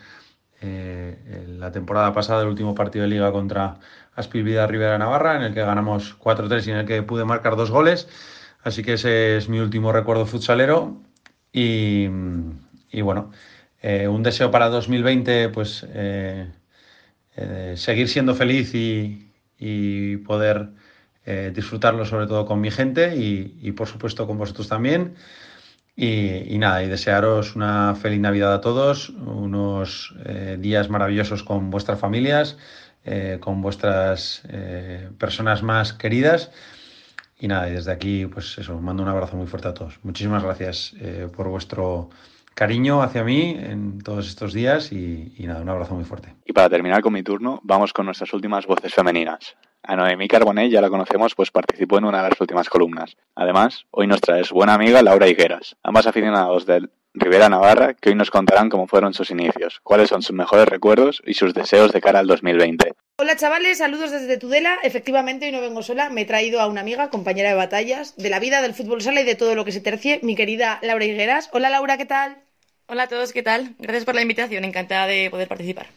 eh, la temporada pasada, el último partido de liga contra Aspilvida Rivera Navarra, en el que ganamos 4-3 y en el que pude marcar dos goles. Así que ese es mi último recuerdo futsalero. Y, bueno, eh, un deseo para 2020, pues seguir siendo feliz y, poder disfrutarlo sobre todo con mi gente y por supuesto con vosotros también. Y, nada, y desearos una feliz Navidad a todos, unos eh, días maravillosos con vuestras familias, eh, con vuestras eh, personas más queridas. Y nada, y desde aquí, pues eso, mando un abrazo muy fuerte a todos. Muchísimas gracias por vuestro cariño hacia mí en todos estos días y nada, un abrazo muy fuerte. Y para terminar con mi turno, vamos con nuestras últimas voces femeninas. A Noemí Carbonell ya la conocemos, pues participó en una de las últimas columnas. Además, hoy nos trae su buena amiga Laura Higueras, ambas aficionados del Rivera Navarra, que hoy nos contarán cómo fueron sus inicios, cuáles son sus mejores recuerdos y sus deseos de cara al 2020. Hola chavales, saludos desde Tudela. Efectivamente, hoy no vengo sola, me he traído a una amiga, compañera de batallas, de la vida, del fútbol sala y de todo lo que se tercie, mi querida Laura Higueras. Hola Laura, ¿qué tal? Hola a todos, ¿qué tal? Gracias por la invitación, encantada de poder participar.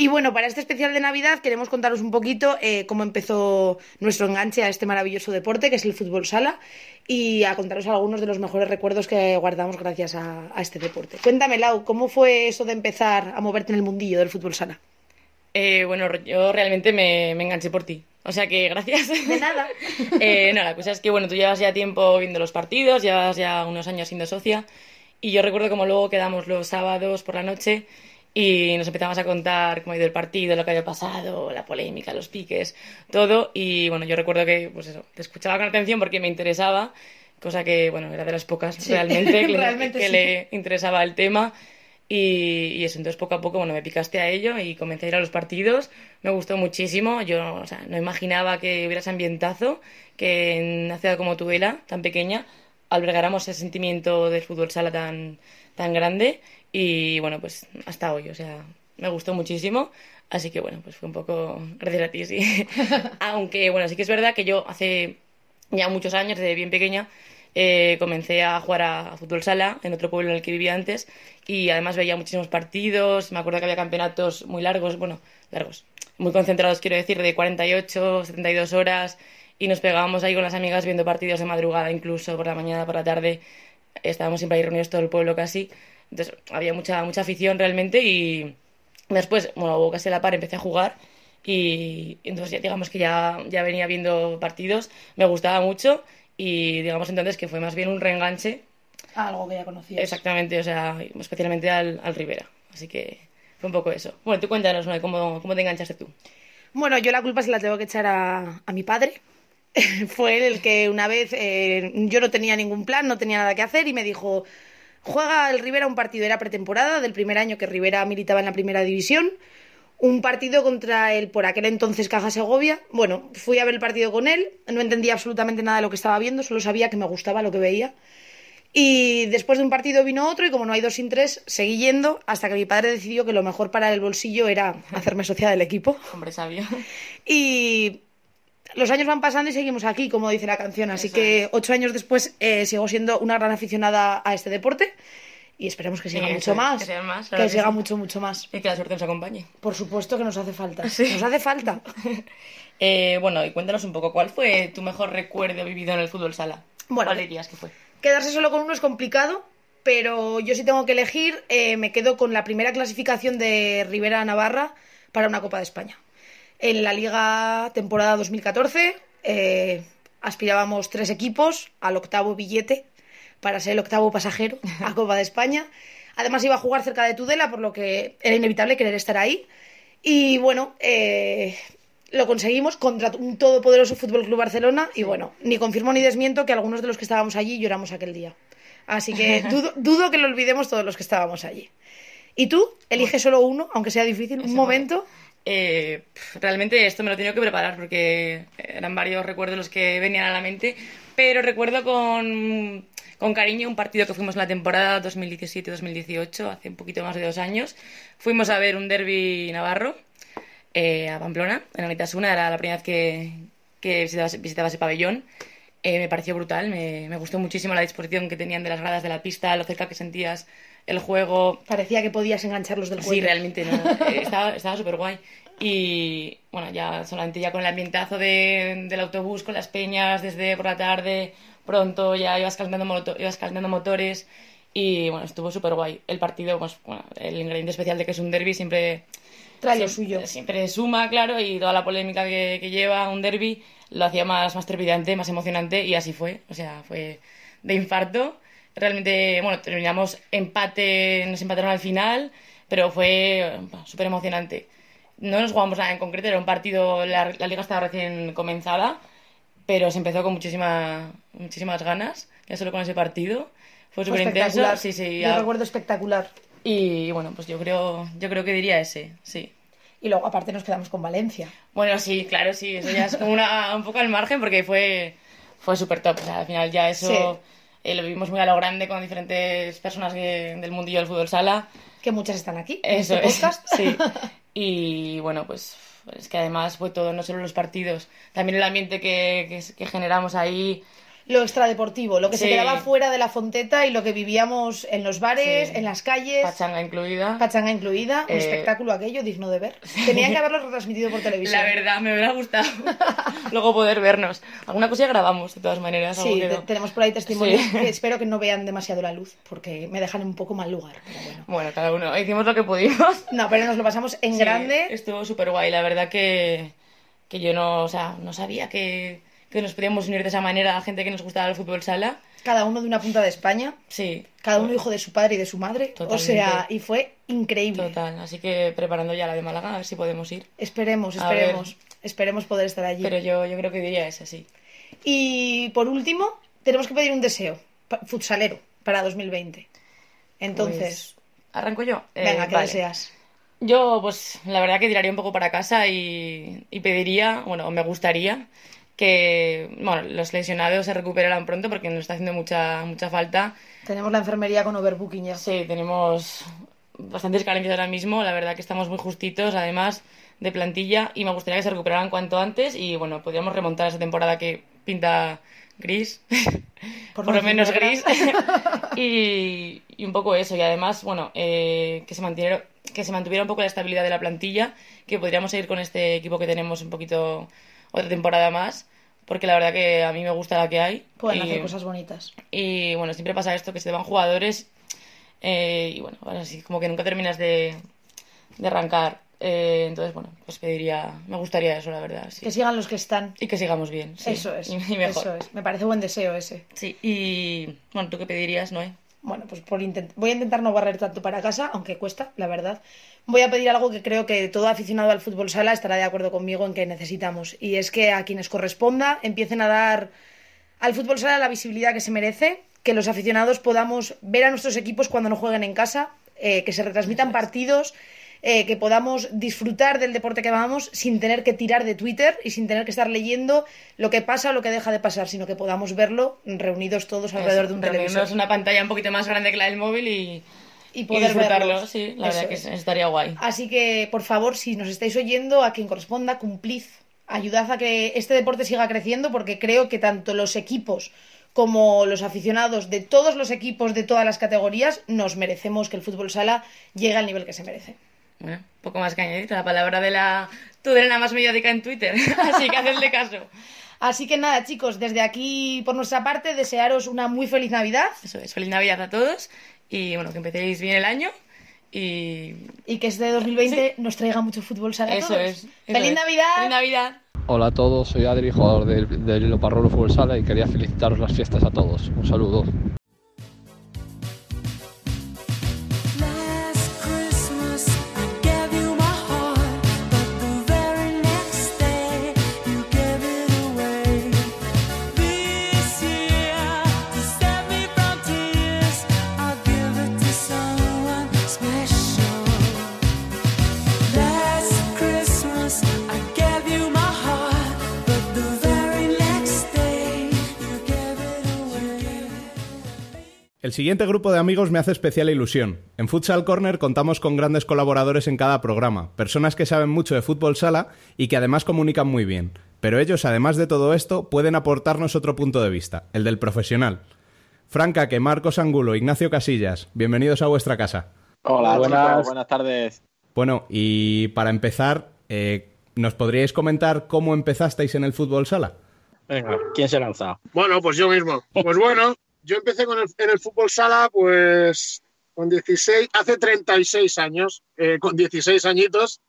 Y bueno, para este especial de Navidad queremos contaros un poquito eh, cómo empezó nuestro enganche a este maravilloso deporte que es el fútbol sala y a contaros algunos de los mejores recuerdos que guardamos gracias a, este deporte. Cuéntame, Lau, ¿cómo fue eso de empezar a moverte en el mundillo del fútbol sala? Eh, bueno, yo realmente me, enganché por ti. O sea que gracias. De nada. eh, no, la cosa es que, bueno, tú llevas ya tiempo viendo los partidos, llevas ya unos años siendo socia. Y yo recuerdo como luego quedamos los sábados por la noche y nos empezamos a contar cómo ha ido el partido, lo que había pasado, la polémica, los piques, todo. Y bueno, yo recuerdo que, pues eso, te escuchaba con atención porque me interesaba, cosa que, bueno, era de las pocas realmente, que, le, interesaba el tema. Y, y, eso, entonces poco a poco, bueno, me picaste a ello y comencé a ir a los partidos. Me gustó muchísimo. Yo, o sea, no imaginaba que hubiera ese ambientazo, que en una ciudad como Tudela, tan pequeña, albergáramos ese sentimiento del fútbol sala tan, tan grande y bueno, pues hasta hoy, o sea, me gustó muchísimo. Así que bueno, pues fue un poco gracias a ti, sí. Aunque bueno, sí que es verdad que yo hace ya muchos años, desde bien pequeña, eh, comencé a jugar a, fútbol sala en otro pueblo en el que vivía antes y además veía muchísimos partidos. Me acuerdo que había campeonatos muy largos, bueno, largos, muy concentrados, quiero decir, de 48, 72 horas y nos pegábamos ahí con las amigas viendo partidos de madrugada, incluso por la mañana, por la tarde. Estábamos siempre ahí reunidos todo el pueblo casi. Entonces había mucha, mucha afición realmente y después, bueno, casi a la par empecé a jugar y entonces ya, digamos que ya, ya venía viendo partidos, me gustaba mucho y digamos entonces que fue más bien un reenganche. Algo que ya conocías. Exactamente, o sea, especialmente al, al Rivera. Así que fue un poco eso. Bueno, tú cuéntanos, ¿no? ¿Cómo, ¿Cómo te enganchaste tú? Bueno, yo la culpa se la tengo que echar a, a mi padre. fue él el que una vez eh, yo no tenía ningún plan, no tenía nada que hacer y me dijo, Juega el Rivera un partido, era pretemporada del primer año que Rivera militaba en la primera división. Un partido contra el por aquel entonces Caja Segovia. Bueno, fui a ver el partido con él, no entendía absolutamente nada de lo que estaba viendo, solo sabía que me gustaba lo que veía. Y después de un partido vino otro y como no hay dos sin tres, seguí yendo hasta que mi padre decidió que lo mejor para el bolsillo era hacerme socia del equipo. Hombre sabio. Y los años van pasando y seguimos aquí, como dice la canción. Así que ocho años después eh, sigo siendo una gran aficionada a este deporte. y esperemos que siga Sí, mucho más. que sigan más, que claro que siga sí. mucho, mucho más. Y que la suerte nos acompañe. Por supuesto que nos hace falta. Nos hace falta. Eh, bueno, y cuéntanos un poco, ¿cuál fue tu mejor recuerdo vivido en el fútbol sala? Bueno, ¿Cuál dirías que fue? Quedarse solo con uno es complicado, pero yo sí tengo que elegir, eh, me quedo con la primera clasificación de Rivera Navarra para una Copa de España. En la Liga temporada 2014 eh, aspirábamos tres equipos al octavo billete para ser el octavo pasajero a Copa de España. Además iba a jugar cerca de Tudela, por lo que era inevitable querer estar ahí. Y bueno, eh, lo conseguimos contra un todopoderoso Fútbol Club Barcelona. Y bueno, ni confirmo ni desmiento que algunos de los que estábamos allí lloramos aquel día. Así que dudo, dudo que lo olvidemos todos los que estábamos allí. ¿Y tú? Elige solo uno, aunque sea difícil, un momento. Eh, realmente esto me lo he que preparar porque eran varios recuerdos los que venían a la mente, pero recuerdo con, con cariño un partido que fuimos en la temporada 2017-2018, hace un poquito más de dos años. Fuimos a ver un derby navarro eh, a Pamplona, en Anitasuna, era la primera vez que, que visitaba, visitaba ese pabellón. Eh, me pareció brutal, me, me gustó muchísimo la disposición que tenían de las gradas de la pista, lo cerca que sentías el juego. Parecía que podías engancharlos del Sí, cuello. realmente no. Eh, estaba súper guay. Y bueno, ya solamente ya con el ambientazo de- del autobús, con las peñas desde por la tarde, pronto ya ibas calentando, moto- ibas calentando motores. Y bueno, estuvo súper guay. El partido, pues bueno, el ingrediente especial de que es un derby siempre. Trae lo suyo. Siempre suma, claro, y toda la polémica que, que lleva un derby lo hacía más, más trepidante, más emocionante, y así fue. O sea, fue de infarto. Realmente, bueno, terminamos empate, nos empataron al final, pero fue súper emocionante. No nos jugamos nada en concreto, era un partido, la, la liga estaba recién comenzada, pero se empezó con muchísima, muchísimas ganas, ya solo con ese partido. Fue súper intenso. Sí, sí, Yo recuerdo espectacular. Y bueno, pues yo creo, yo creo que diría ese, sí. Y luego, aparte, nos quedamos con Valencia. Bueno, sí, claro, sí, eso ya es como una, un poco al margen porque fue, fue súper top. O sea, al final ya eso eh, lo vivimos muy a lo grande con diferentes personas que- del mundillo del fútbol sala. Que muchas están aquí, en Eso este es, podcast. sí. Y bueno, pues es que además fue todo, no solo los partidos, también el ambiente que, que, que generamos ahí. Lo extradeportivo, lo que se quedaba fuera de la fonteta y lo que vivíamos en los bares, Sí. en las calles. Pachanga incluida. Pachanga incluida. Un Eh, espectáculo aquello digno de ver. Tenían que haberlo retransmitido por televisión. La verdad, me hubiera gustado luego poder vernos. Alguna cosa grabamos, de todas maneras. Sí, te- tenemos por ahí testimonios Sí. que espero que no vean demasiado la luz porque me dejan en un poco mal lugar. pero bueno. Bueno, cada uno, hicimos lo que pudimos. No, pero nos lo pasamos en grande. Estuvo súper guay, la verdad que, que yo no, o sea, no sabía que, que nos podíamos unir de esa manera a gente que nos gustaba el fútbol sala. Cada uno de una punta de España. Sí. Cada uno hijo de su padre y de su madre. O Totalmente. sea, y fue increíble. Total, así que preparando ya la de Málaga, a ver si podemos ir. Esperemos, esperemos. Esperemos poder estar allí. Pero yo, yo creo que diría ese, sí. Y por último, tenemos que pedir un deseo futsalero para 2020. Entonces, Pues, ¿Arranco yo? Eh, venga, ¿qué vale. deseas? Yo, pues, la verdad que tiraría un poco para casa y, y pediría, bueno, o me gustaría que, bueno, los lesionados se recuperaran pronto porque nos está haciendo mucha, mucha falta. Tenemos la enfermería con overbooking ya. Sí, tenemos bastantes carencias ahora mismo. La verdad que estamos muy justitos, además de plantilla, y me gustaría que se recuperaran cuanto antes. Y bueno, podríamos remontar esa temporada que pinta gris, por, no lo menos gris. y, y un poco eso. Y además, bueno, eh, que, se mantuviera, que se mantuviera un poco la estabilidad de la plantilla, que podríamos seguir con este equipo que tenemos un poquito otra temporada más. Porque la verdad que a mí me gusta la que hay. Pueden y- hacer cosas bonitas. y bueno, siempre pasa esto, que se te van jugadores eh, y bueno, ahora sí, como que nunca terminas de, de arrancar. Eh, entonces, bueno, pues pediría, me gustaría eso, la verdad. sí. Que sigan los que están. Y que sigamos bien. sí. Eso es. Y, y mejor. Eso es. Me parece buen deseo ese. Sí, y bueno, ¿tú qué pedirías, Noé? Bueno, pues por intent- voy a intentar no barrer tanto para casa, aunque cuesta, la verdad. Voy a pedir algo que creo que todo aficionado al fútbol sala estará de acuerdo conmigo en que necesitamos. Y es que a quienes corresponda empiecen a dar al fútbol sala la visibilidad que se merece, que los aficionados podamos ver a nuestros equipos cuando no jueguen en casa, eh, que se retransmitan partidos, eh, que podamos disfrutar del deporte que vamos sin tener que tirar de Twitter y sin tener que estar leyendo lo que pasa o lo que deja de pasar, sino que podamos verlo reunidos todos alrededor de un televisor. una pantalla un poquito más grande que la del móvil y, Y poder disfrutarlo, verlos. sí, la Eso verdad que es. estaría guay. Así que, por favor, si nos estáis oyendo, a quien corresponda, cumplid. Ayudad a que este deporte siga creciendo porque creo que tanto los equipos como los aficionados de todos los equipos de todas las categorías nos merecemos que el fútbol sala llegue al nivel que se merece. Bueno, poco más que añadir. La palabra de la tudrena más mediática en Twitter. Así que hacedle caso. Así que nada, chicos, desde aquí por nuestra parte desearos una muy feliz Navidad. Eso es, feliz Navidad a todos y bueno, que empecéis bien el año y... Y que este 2020 nos traiga mucho fútbol sala Eso todos. es. eso ¡Feliz es. Navidad! ¡Feliz Navidad! Hola a todos, soy Adri, jugador del, del Loparrolo Fútbol Sala y quería felicitaros las fiestas a todos. Un saludo. El siguiente grupo de amigos me hace especial ilusión. En Futsal Corner contamos con grandes colaboradores en cada programa, personas que saben mucho de fútbol sala y que además comunican muy bien. Pero ellos, además de todo esto, pueden aportarnos otro punto de vista, el del profesional. Franca, que Marcos Angulo, Ignacio Casillas, bienvenidos a vuestra casa. Hola, Buenas. chicos, buenas tardes. Bueno, y para empezar, eh, ¿nos podríais comentar cómo empezasteis en el fútbol sala? Venga, ¿quién se lanza? Bueno, pues yo mismo. Pues bueno, yo empecé con el- en el fútbol sala, pues con 16, hace 36 años, eh, con 16 añitos,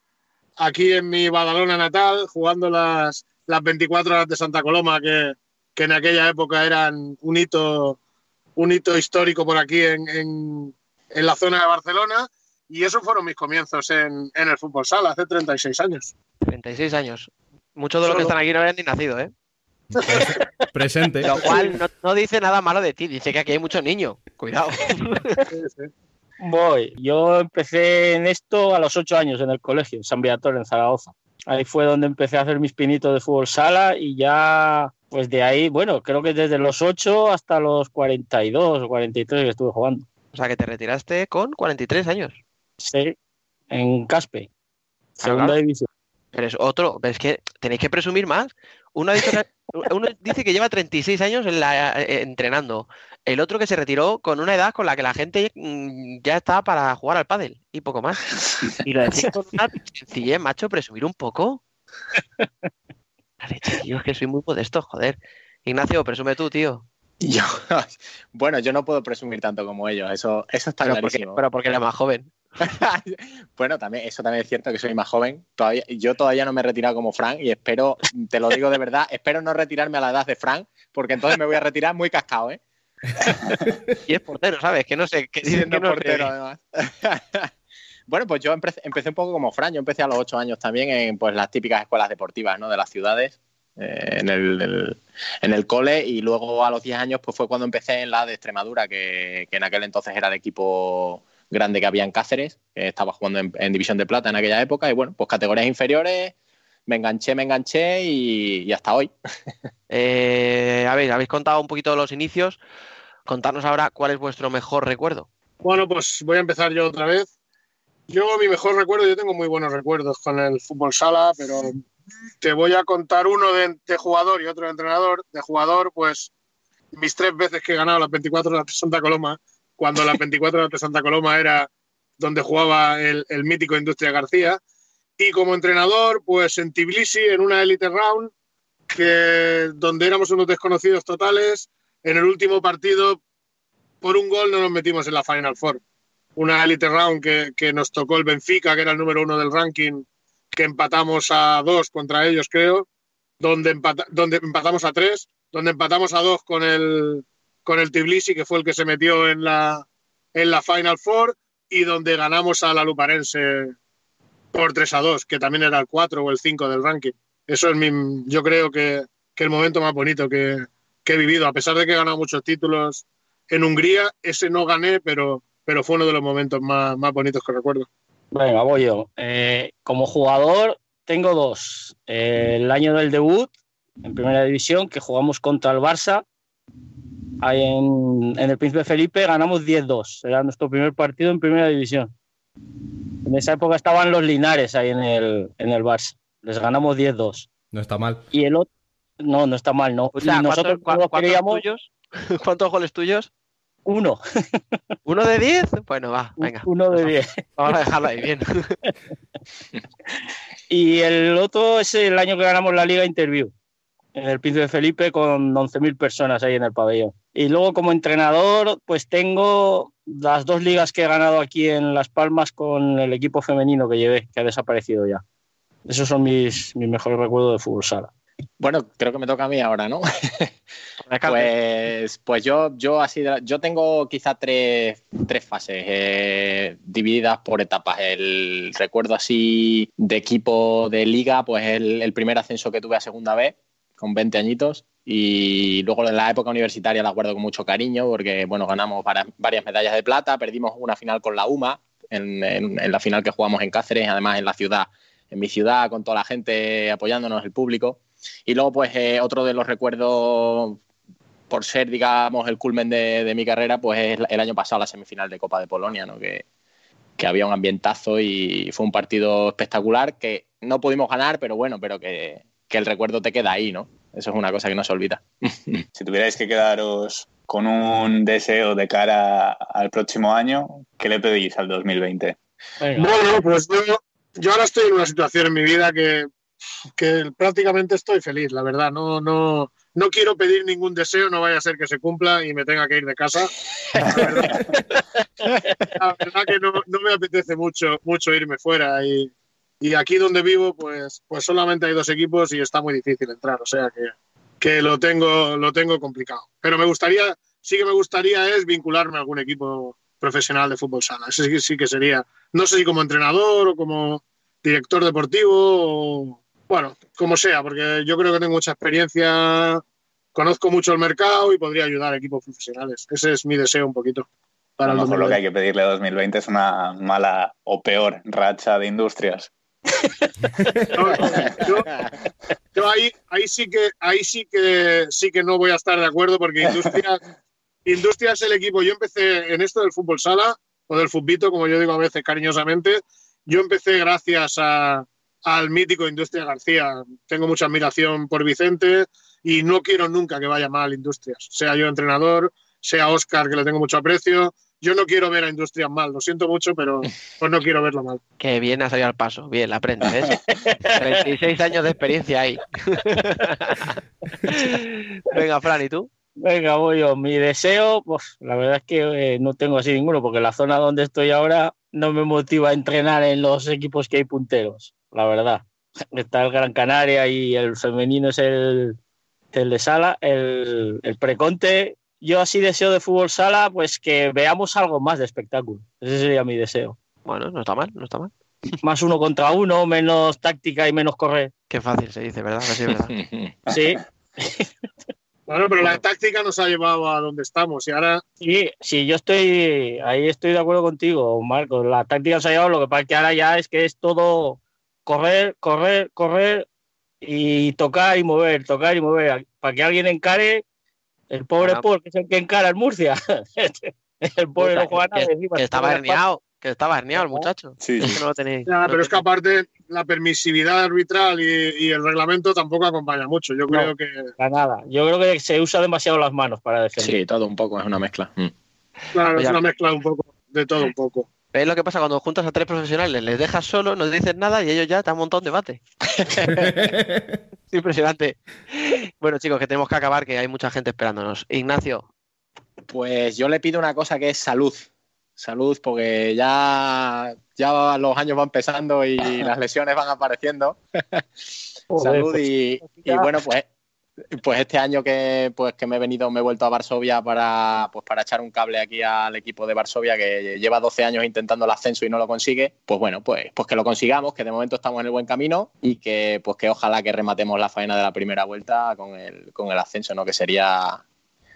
aquí en mi Badalona natal, jugando las, las 24 horas de Santa Coloma, que, que en aquella época eran un hito, un hito histórico por aquí en, en- en la zona de Barcelona. Y esos fueron mis comienzos en, en el fútbol sala, hace 36 años. 36 años. Muchos de los que están aquí no habían ni nacido, ¿eh? Presente. Lo cual no, no dice nada malo de ti, dice que aquí hay muchos niños. Cuidado. Voy. Yo empecé en esto a los ocho años en el colegio, en San Viator, en Zaragoza. Ahí fue donde empecé a hacer mis pinitos de fútbol sala y ya, pues de ahí, bueno, creo que desde los 8 hasta los 42 o 43 que estuve jugando. O sea, que te retiraste con 43 años. Sí, en Caspe, segunda división. Pero es otro, pero es que tenéis que presumir más. Uno, ha dicho que- uno dice que lleva 36 años en la- eh, entrenando. El otro que se retiró con una edad con la que la gente mm, ya está para jugar al pádel y poco más. Y lo decís con una sencillez, macho, presumir un poco. La leche, tío, es que soy muy modesto, joder. Ignacio, presume tú, tío. Yo, bueno, yo no puedo presumir tanto como ellos, eso, eso está Pero porque, clarísimo. pero porque eres más joven. Bueno, también, eso también es cierto que soy más joven. Todavía, yo todavía no me he retirado como Frank y espero, te lo digo de verdad, espero no retirarme a la edad de Frank, porque entonces me voy a retirar muy cascado, ¿eh? Y es portero, ¿sabes? Que no sé. Que Siendo que no sé. portero, además. bueno, pues yo empecé, empecé un poco como Fran. Yo empecé a los ocho años también en pues, las típicas escuelas deportivas ¿no? de las ciudades, eh, en, el, el- en el cole. Y luego a los 10 años pues, fue cuando empecé en la de Extremadura, que, que en aquel entonces era el equipo grande que había en Cáceres, que estaba jugando en, en División de Plata en aquella época. Y bueno, pues categorías inferiores, me enganché, me enganché y, y hasta hoy. Eh, a ver, habéis contado un poquito los inicios. Contarnos ahora cuál es vuestro mejor recuerdo. Bueno, pues voy a empezar yo otra vez. Yo, mi mejor recuerdo, yo tengo muy buenos recuerdos con el fútbol sala, pero te voy a contar uno de, de jugador y otro de entrenador. De jugador, pues mis tres veces que he ganado las 24 horas de Santa Coloma, cuando las 24 horas de Santa Coloma era donde jugaba el, el mítico Industria García. Y como entrenador, pues en Tbilisi, en una Elite Round, que, donde éramos unos desconocidos totales. En el último partido, por un gol no nos metimos en la Final Four. Una Elite Round que, que nos tocó el Benfica, que era el número uno del ranking, que empatamos a dos contra ellos, creo, donde, empata- donde empatamos a tres, donde empatamos a dos con el, con el Tbilisi, que fue el que se metió en la, en la Final Four, y donde ganamos a la Luparense por 3 a 2, que también era el 4 o el 5 del ranking. Eso es mi, yo creo que, que el momento más bonito que, he vivido. A pesar de que he ganado muchos títulos en Hungría, ese no gané, pero, pero fue uno de los momentos más, más bonitos que recuerdo. Venga, voy yo. Eh, como jugador tengo dos. Eh, el año del debut en primera división, que jugamos contra el Barça. Ahí en, en el Príncipe Felipe ganamos 10-2. Era nuestro primer partido en primera división. En esa época estaban los Linares ahí en el, en el Barça. Les ganamos 10-2. No está mal. Y el otro, no, no está mal, no. O sea, nosotros ¿cuántos- cua- todos cuántos queríamos tuyos? ¿Cuántos goles tuyos? Uno. ¿Uno de diez? Bueno, va, venga. Uno de diez. Vamos a dejarlo ahí bien. Y el otro es el año que ganamos la Liga Interview, en el Príncipe Felipe, con 11.000 personas ahí en el pabellón. Y luego como entrenador, pues tengo las dos ligas que he ganado aquí en Las Palmas con el equipo femenino que llevé, que ha desaparecido ya. Esos son mis, mis mejores recuerdos de fútbol sala. Bueno, creo que me toca a mí ahora, ¿no? pues, pues yo, yo así, yo tengo quizá tres, tres fases eh, divididas por etapas. El recuerdo así de equipo de liga, pues el, el primer ascenso que tuve a segunda vez, con 20 añitos. Y luego en la época universitaria la guardo con mucho cariño porque, bueno, ganamos varias, medallas de plata, perdimos una final con la UMA, en, la final que jugamos en Cáceres, además en la ciudad, en mi ciudad, con toda la gente apoyándonos, el público. Y luego, pues, eh, otro de los recuerdos, por ser, digamos, el culmen de, mi carrera, pues es el año pasado la semifinal de Copa de Polonia, ¿no? Que, que había un ambientazo y fue un partido espectacular que no pudimos ganar, pero bueno, pero que, que el recuerdo te queda ahí, ¿no? Eso es una cosa que no se olvida. Si tuvierais que quedaros con un deseo de cara al próximo año, ¿qué le pedís al 2020? Bueno, pues yo, yo ahora estoy en una situación en mi vida que, que prácticamente estoy feliz, la verdad. No, no, no quiero pedir ningún deseo, no vaya a ser que se cumpla y me tenga que ir de casa. La verdad, la verdad que no, no me apetece mucho, mucho irme fuera y, y aquí donde vivo, pues, pues solamente hay dos equipos y está muy difícil entrar, o sea que, que lo tengo, lo tengo complicado. Pero me gustaría, sí que me gustaría es vincularme a algún equipo profesional de fútbol sala. Ese sí, sí que sería, no sé si como entrenador o como director deportivo o, bueno, como sea, porque yo creo que tengo mucha experiencia, conozco mucho el mercado y podría ayudar a equipos profesionales. Ese es mi deseo un poquito. A Para lo el mejor lo que 2020. hay que pedirle a 2020 es una mala o peor racha de industrias. Yo, yo ahí, ahí sí que ahí sí que sí que no voy a estar de acuerdo porque Industria, Industria es el equipo. Yo empecé en esto del fútbol sala o del futbito, como yo digo a veces cariñosamente. Yo empecé gracias a, al mítico Industria García. Tengo mucha admiración por Vicente y no quiero nunca que vaya mal Industrias. Sea yo entrenador, sea Oscar, que le tengo mucho aprecio. Yo no quiero ver a Industrias mal, lo siento mucho, pero pues no quiero verlo mal. Que bien ha salido al paso. Bien, la aprendes, ¿ves? 36 años de experiencia ahí. Venga, Fran, ¿y tú? Venga, voy yo. Mi deseo, pues la verdad es que eh, no tengo así ninguno, porque la zona donde estoy ahora no me motiva a entrenar en los equipos que hay punteros, la verdad. Está el Gran Canaria y el femenino es el, el de sala, el, el preconte. Yo así deseo de fútbol sala, pues que veamos algo más de espectáculo. Ese sería mi deseo. Bueno, no está mal, no está mal. Más uno contra uno, menos táctica y menos correr. Qué fácil se dice, ¿verdad? Sí, ¿verdad? Sí. Bueno, pero la táctica nos ha llevado a donde estamos y ahora Sí, sí, yo estoy ahí estoy de acuerdo contigo, Marcos. La táctica se ha llevado, lo que pasa es que ahora ya es que es todo correr, correr, correr y tocar y mover, tocar y mover. Para que alguien encare, el pobre. Paul, que es el que encara el Murcia. el pobre no juega nada. que, estaba herniado, que estaba herniado el muchacho. Sí, Es que no lo tenéis. Ya, no pero es que aparte la permisividad arbitral y, y el reglamento tampoco acompaña mucho. Yo creo No. que Para nada. Yo creo que se usa demasiado las manos para defender. Sí, todo un poco, es una mezcla. Mm. claro, es Oye, una mezcla un poco de todo un poco. ¿Ves lo que pasa cuando juntas a tres profesionales? Les dejas solo, no dices nada y ellos ya te han montado un debate. Es Impresionante. Bueno, chicos, que tenemos que acabar, que hay mucha gente esperándonos. Ignacio, Pues yo le pido una cosa que es salud. Salud, porque ya, ya los años van pesando y las lesiones van apareciendo. Joder, Salud pues, y, y bueno, pues, pues este año que, pues, que me he venido, me he vuelto a Varsovia para, pues, para echar un cable aquí al equipo de Varsovia que lleva 12 años intentando el ascenso y no lo consigue. Pues bueno, pues, pues que lo consigamos, que de momento estamos en el buen camino y que, pues que ojalá que rematemos la faena de la primera vuelta con el, con el ascenso, ¿no? Que sería,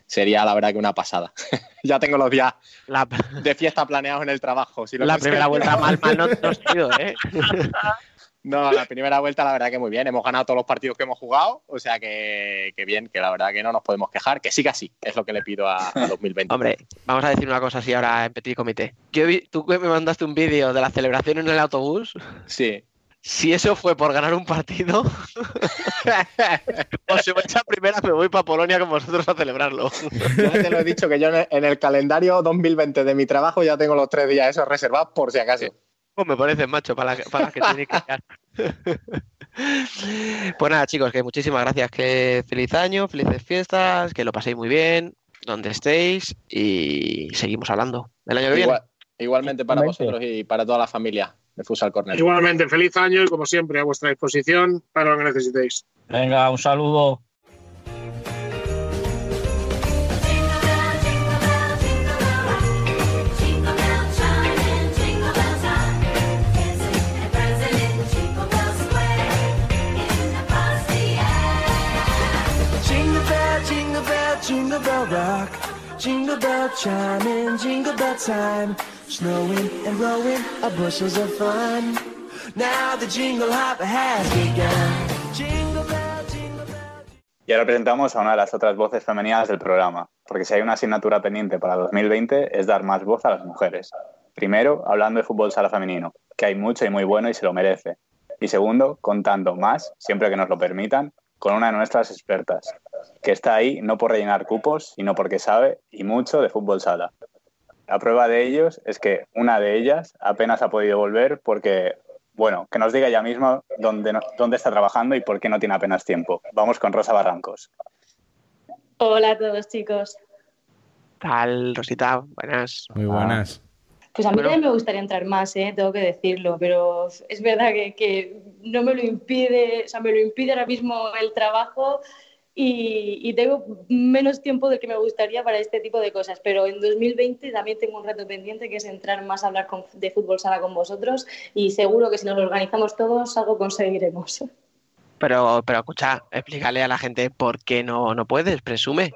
sería la verdad que una pasada. ya tengo los días la, de fiesta planeados en el trabajo. Si lo la primera vuelta mal, mal no, no ha sido, ¿eh? No, la primera vuelta la verdad que muy bien. Hemos ganado todos los partidos que hemos jugado, o sea que, que bien, que la verdad que no nos podemos quejar. Que siga así, es lo que le pido a, a 2020. Hombre, vamos a decir una cosa así ahora en petit comité. Yo vi, tú me mandaste un vídeo de la celebración en el autobús. Sí. Si eso fue por ganar un partido, o si voy a primera, me voy para Polonia con vosotros a celebrarlo. Ya te lo he dicho que yo en el, en el calendario 2020 de mi trabajo ya tengo los tres días esos reservados por si acaso. Pues me parece, macho, para la, para que tiene que quedar. Pues nada, chicos, que muchísimas gracias. Que feliz año, felices fiestas, que lo paséis muy bien, donde estéis y seguimos hablando el año que viene. Igual- igualmente para vosotros y para toda la familia de Futsal Corner. Igualmente, feliz año y como siempre a vuestra disposición para lo que necesitéis. Venga, un saludo. Rock. Jingle bell chime in, jingle bell time. Snowing and bushels of fun. Now the jingle hop has begun. Y ahora presentamos a una de las otras voces femeninas del programa, porque si hay una asignatura pendiente para 2020 es dar más voz a las mujeres. Primero, hablando de fútbol sala femenino, que hay mucho y muy bueno y se lo merece. Y segundo, contando más, siempre que nos lo permitan, con una de nuestras expertas, que está ahí no por rellenar cupos, sino porque sabe y mucho de fútbol sala. La prueba de ellos es que una de ellas apenas ha podido volver porque, bueno, que nos diga ella misma dónde, no- dónde está trabajando y por qué no tiene apenas tiempo. Vamos con Rosa Barrancos. Hola a todos, chicos. Tal, Rosita, buenas. Muy buenas. Pues a mí Bueno. también me gustaría entrar más, ¿eh? tengo que decirlo, pero es verdad que, que no me lo impide, o sea, me lo impide ahora mismo el trabajo y, y tengo menos tiempo del que me gustaría para este tipo de cosas. Pero en 2020 también tengo un reto pendiente que es entrar más a hablar con- de fútbol sala con vosotros y seguro que si nos lo organizamos todos algo conseguiremos. Pero, pero escucha, explícale a la gente por qué no, no puedes, presume.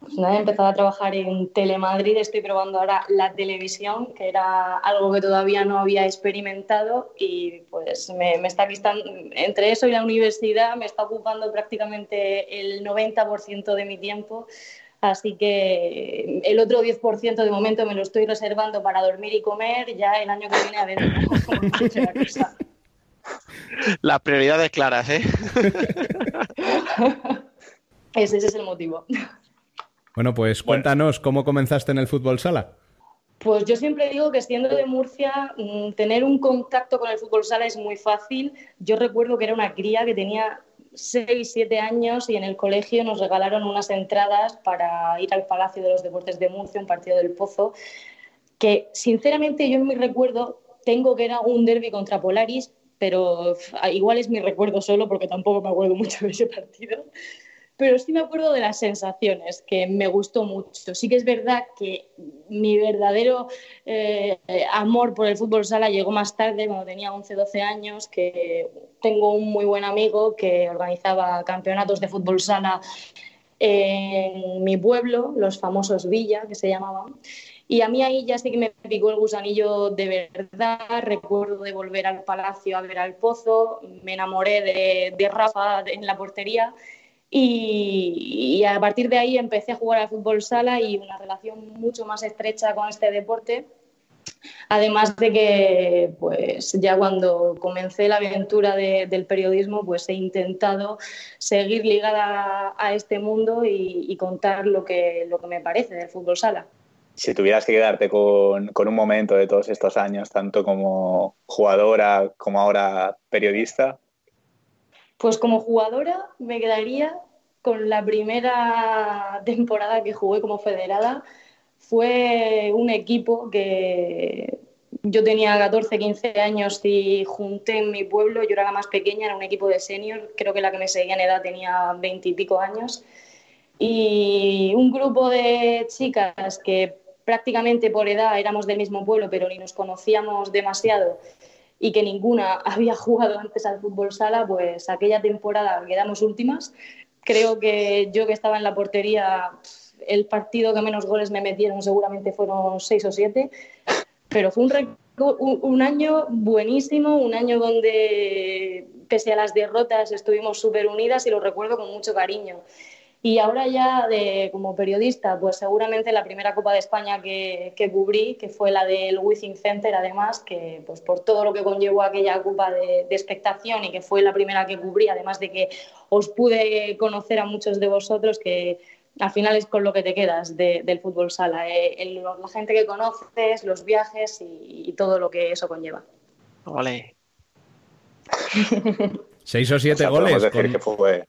Pues nada, he empezado a trabajar en Telemadrid, estoy probando ahora la televisión, que era algo que todavía no había experimentado y pues me, me está quitando, entre eso y la universidad me está ocupando prácticamente el 90% de mi tiempo, así que el otro 10% de momento me lo estoy reservando para dormir y comer, ya el año que viene a ver cómo, cómo funciona la cosa. Las prioridades claras, ¿eh? Ese, ese es el motivo. Bueno, pues cuéntanos cómo comenzaste en el fútbol sala. Pues yo siempre digo que siendo de Murcia, mm, tener un contacto con el fútbol sala es muy fácil. Yo recuerdo que era una cría que tenía 6, 7 años y en el colegio nos regalaron unas entradas para ir al Palacio de los Deportes de Murcia, un partido del Pozo, que sinceramente yo en mi recuerdo tengo que era un derby contra Polaris, pero igual es mi recuerdo solo porque tampoco me acuerdo mucho de ese partido. Pero sí me acuerdo de las sensaciones, que me gustó mucho. Sí que es verdad que mi verdadero eh, amor por el fútbol sala llegó más tarde, cuando tenía 11, 12 años, que tengo un muy buen amigo que organizaba campeonatos de fútbol sala en mi pueblo, los famosos Villa, que se llamaban. Y a mí ahí ya sí que me picó el gusanillo de verdad. Recuerdo de volver al palacio a ver al pozo. Me enamoré de, de Rafa en la portería. Y, y a partir de ahí empecé a jugar al fútbol sala y una relación mucho más estrecha con este deporte. Además de que, pues ya cuando comencé la aventura de- del periodismo, pues he intentado seguir ligada a, a este mundo y, y contar lo que, lo que me parece del fútbol sala. Si tuvieras que quedarte con, con un momento de todos estos años, tanto como jugadora como ahora periodista, Pues como jugadora me quedaría con la primera temporada que jugué como federada. Fue un equipo que yo tenía 14, 15 años y junté en mi pueblo, yo era la más pequeña, era un equipo de senior, creo que la que me seguía en edad tenía 20 y pico años. Y un grupo de chicas que prácticamente por edad éramos del mismo pueblo, pero ni nos conocíamos demasiado y que ninguna había jugado antes al fútbol sala, pues aquella temporada quedamos últimas. Creo que yo que estaba en la portería, el partido que menos goles me metieron seguramente fueron seis o siete, pero fue un, un año buenísimo, un año donde pese a las derrotas estuvimos súper unidas y lo recuerdo con mucho cariño. Y ahora ya de, como periodista, pues seguramente la primera Copa de España que, que cubrí, que fue la del Withing Center, además, que pues por todo lo que conllevó aquella Copa de, de expectación y que fue la primera que cubrí, además de que os pude conocer a muchos de vosotros que al final es con lo que te quedas de- del fútbol sala, eh, el- la gente que conoces, los viajes y, y todo lo que eso conlleva. Ole. Seis o siete O sea, goles. podemos decir con- que fue-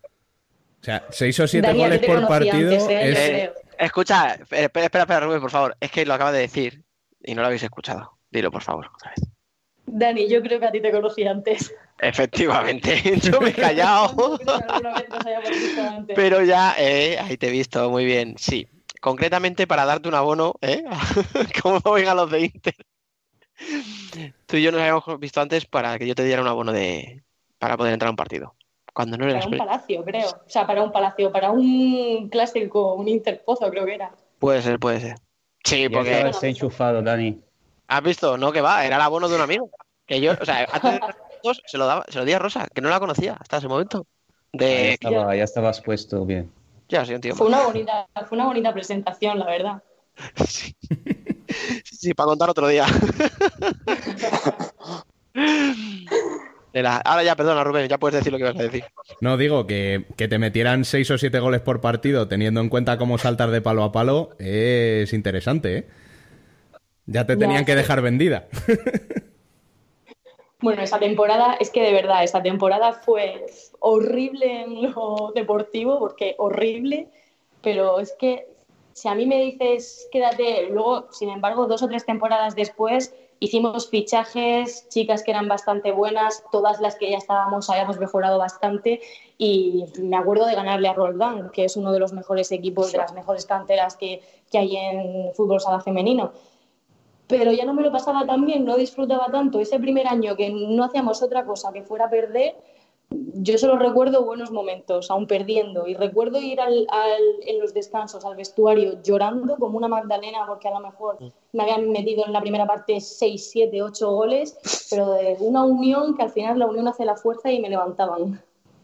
O sea, seis o siete Dani, a ti goles te por partido antes, ¿eh? es... Eh, escucha, espera, espera, espera, Rubén, por favor. Es que lo acaba de decir y no lo habéis escuchado. Dilo, por favor, otra vez. Dani, yo creo que a ti te conocí antes. Efectivamente, yo me he callado. Alguna vez nos hayamos visto antes. Pero ya, eh, ahí te he visto, muy bien. Sí, concretamente para darte un abono, ¿eh? como vengan los de Inter. Tú y yo nos habíamos visto antes para que yo te diera un abono de para poder entrar a un partido. Cuando no Para un palacio, creo. O sea, para un palacio, para un clásico, un Interpozo, creo que era. Puede ser, puede ser. Sí, Ya porque estabas enchufado, Dani. has visto, no que va, era el abono de un amigo. Que yo, o sea, antes de nosotros se lo daba, se lo di a Rosa, que no la conocía hasta ese momento. Ya, De estaba- ya estabas puesto bien. ya un tío. Fue una bonita, fue una bonita presentación, la verdad. Sí, sí, para contar otro día. De la- Ahora ya, perdona, Rubén, ya puedes decir lo que ibas a decir. No, digo que, que te metieran seis o siete goles por partido teniendo en cuenta cómo saltar de palo a palo es interesante, ¿eh? Ya te Ya, tenían que sí. dejar vendida. Bueno, esa temporada, es que de verdad, esta temporada fue horrible en lo deportivo, porque horrible, pero es que si a mí me dices quédate, luego, sin embargo, dos o tres temporadas después hicimos fichajes, chicas que eran bastante buenas, todas las que ya estábamos habíamos mejorado bastante y me acuerdo de ganarle a Roldán, que es uno de los mejores equipos, de las mejores canteras que, que hay en fútbol sala femenino pero ya no me lo pasaba tan bien, no disfrutaba tanto. Ese primer año que no hacíamos otra cosa que fuera perder, yo solo recuerdo buenos momentos, aún perdiendo. Y recuerdo ir al, al- en los descansos al vestuario llorando como una Magdalena, porque a lo mejor me habían metido en la primera parte 6, 7, 8 goles, pero de una unión que al final la unión hace la fuerza y me levantaban.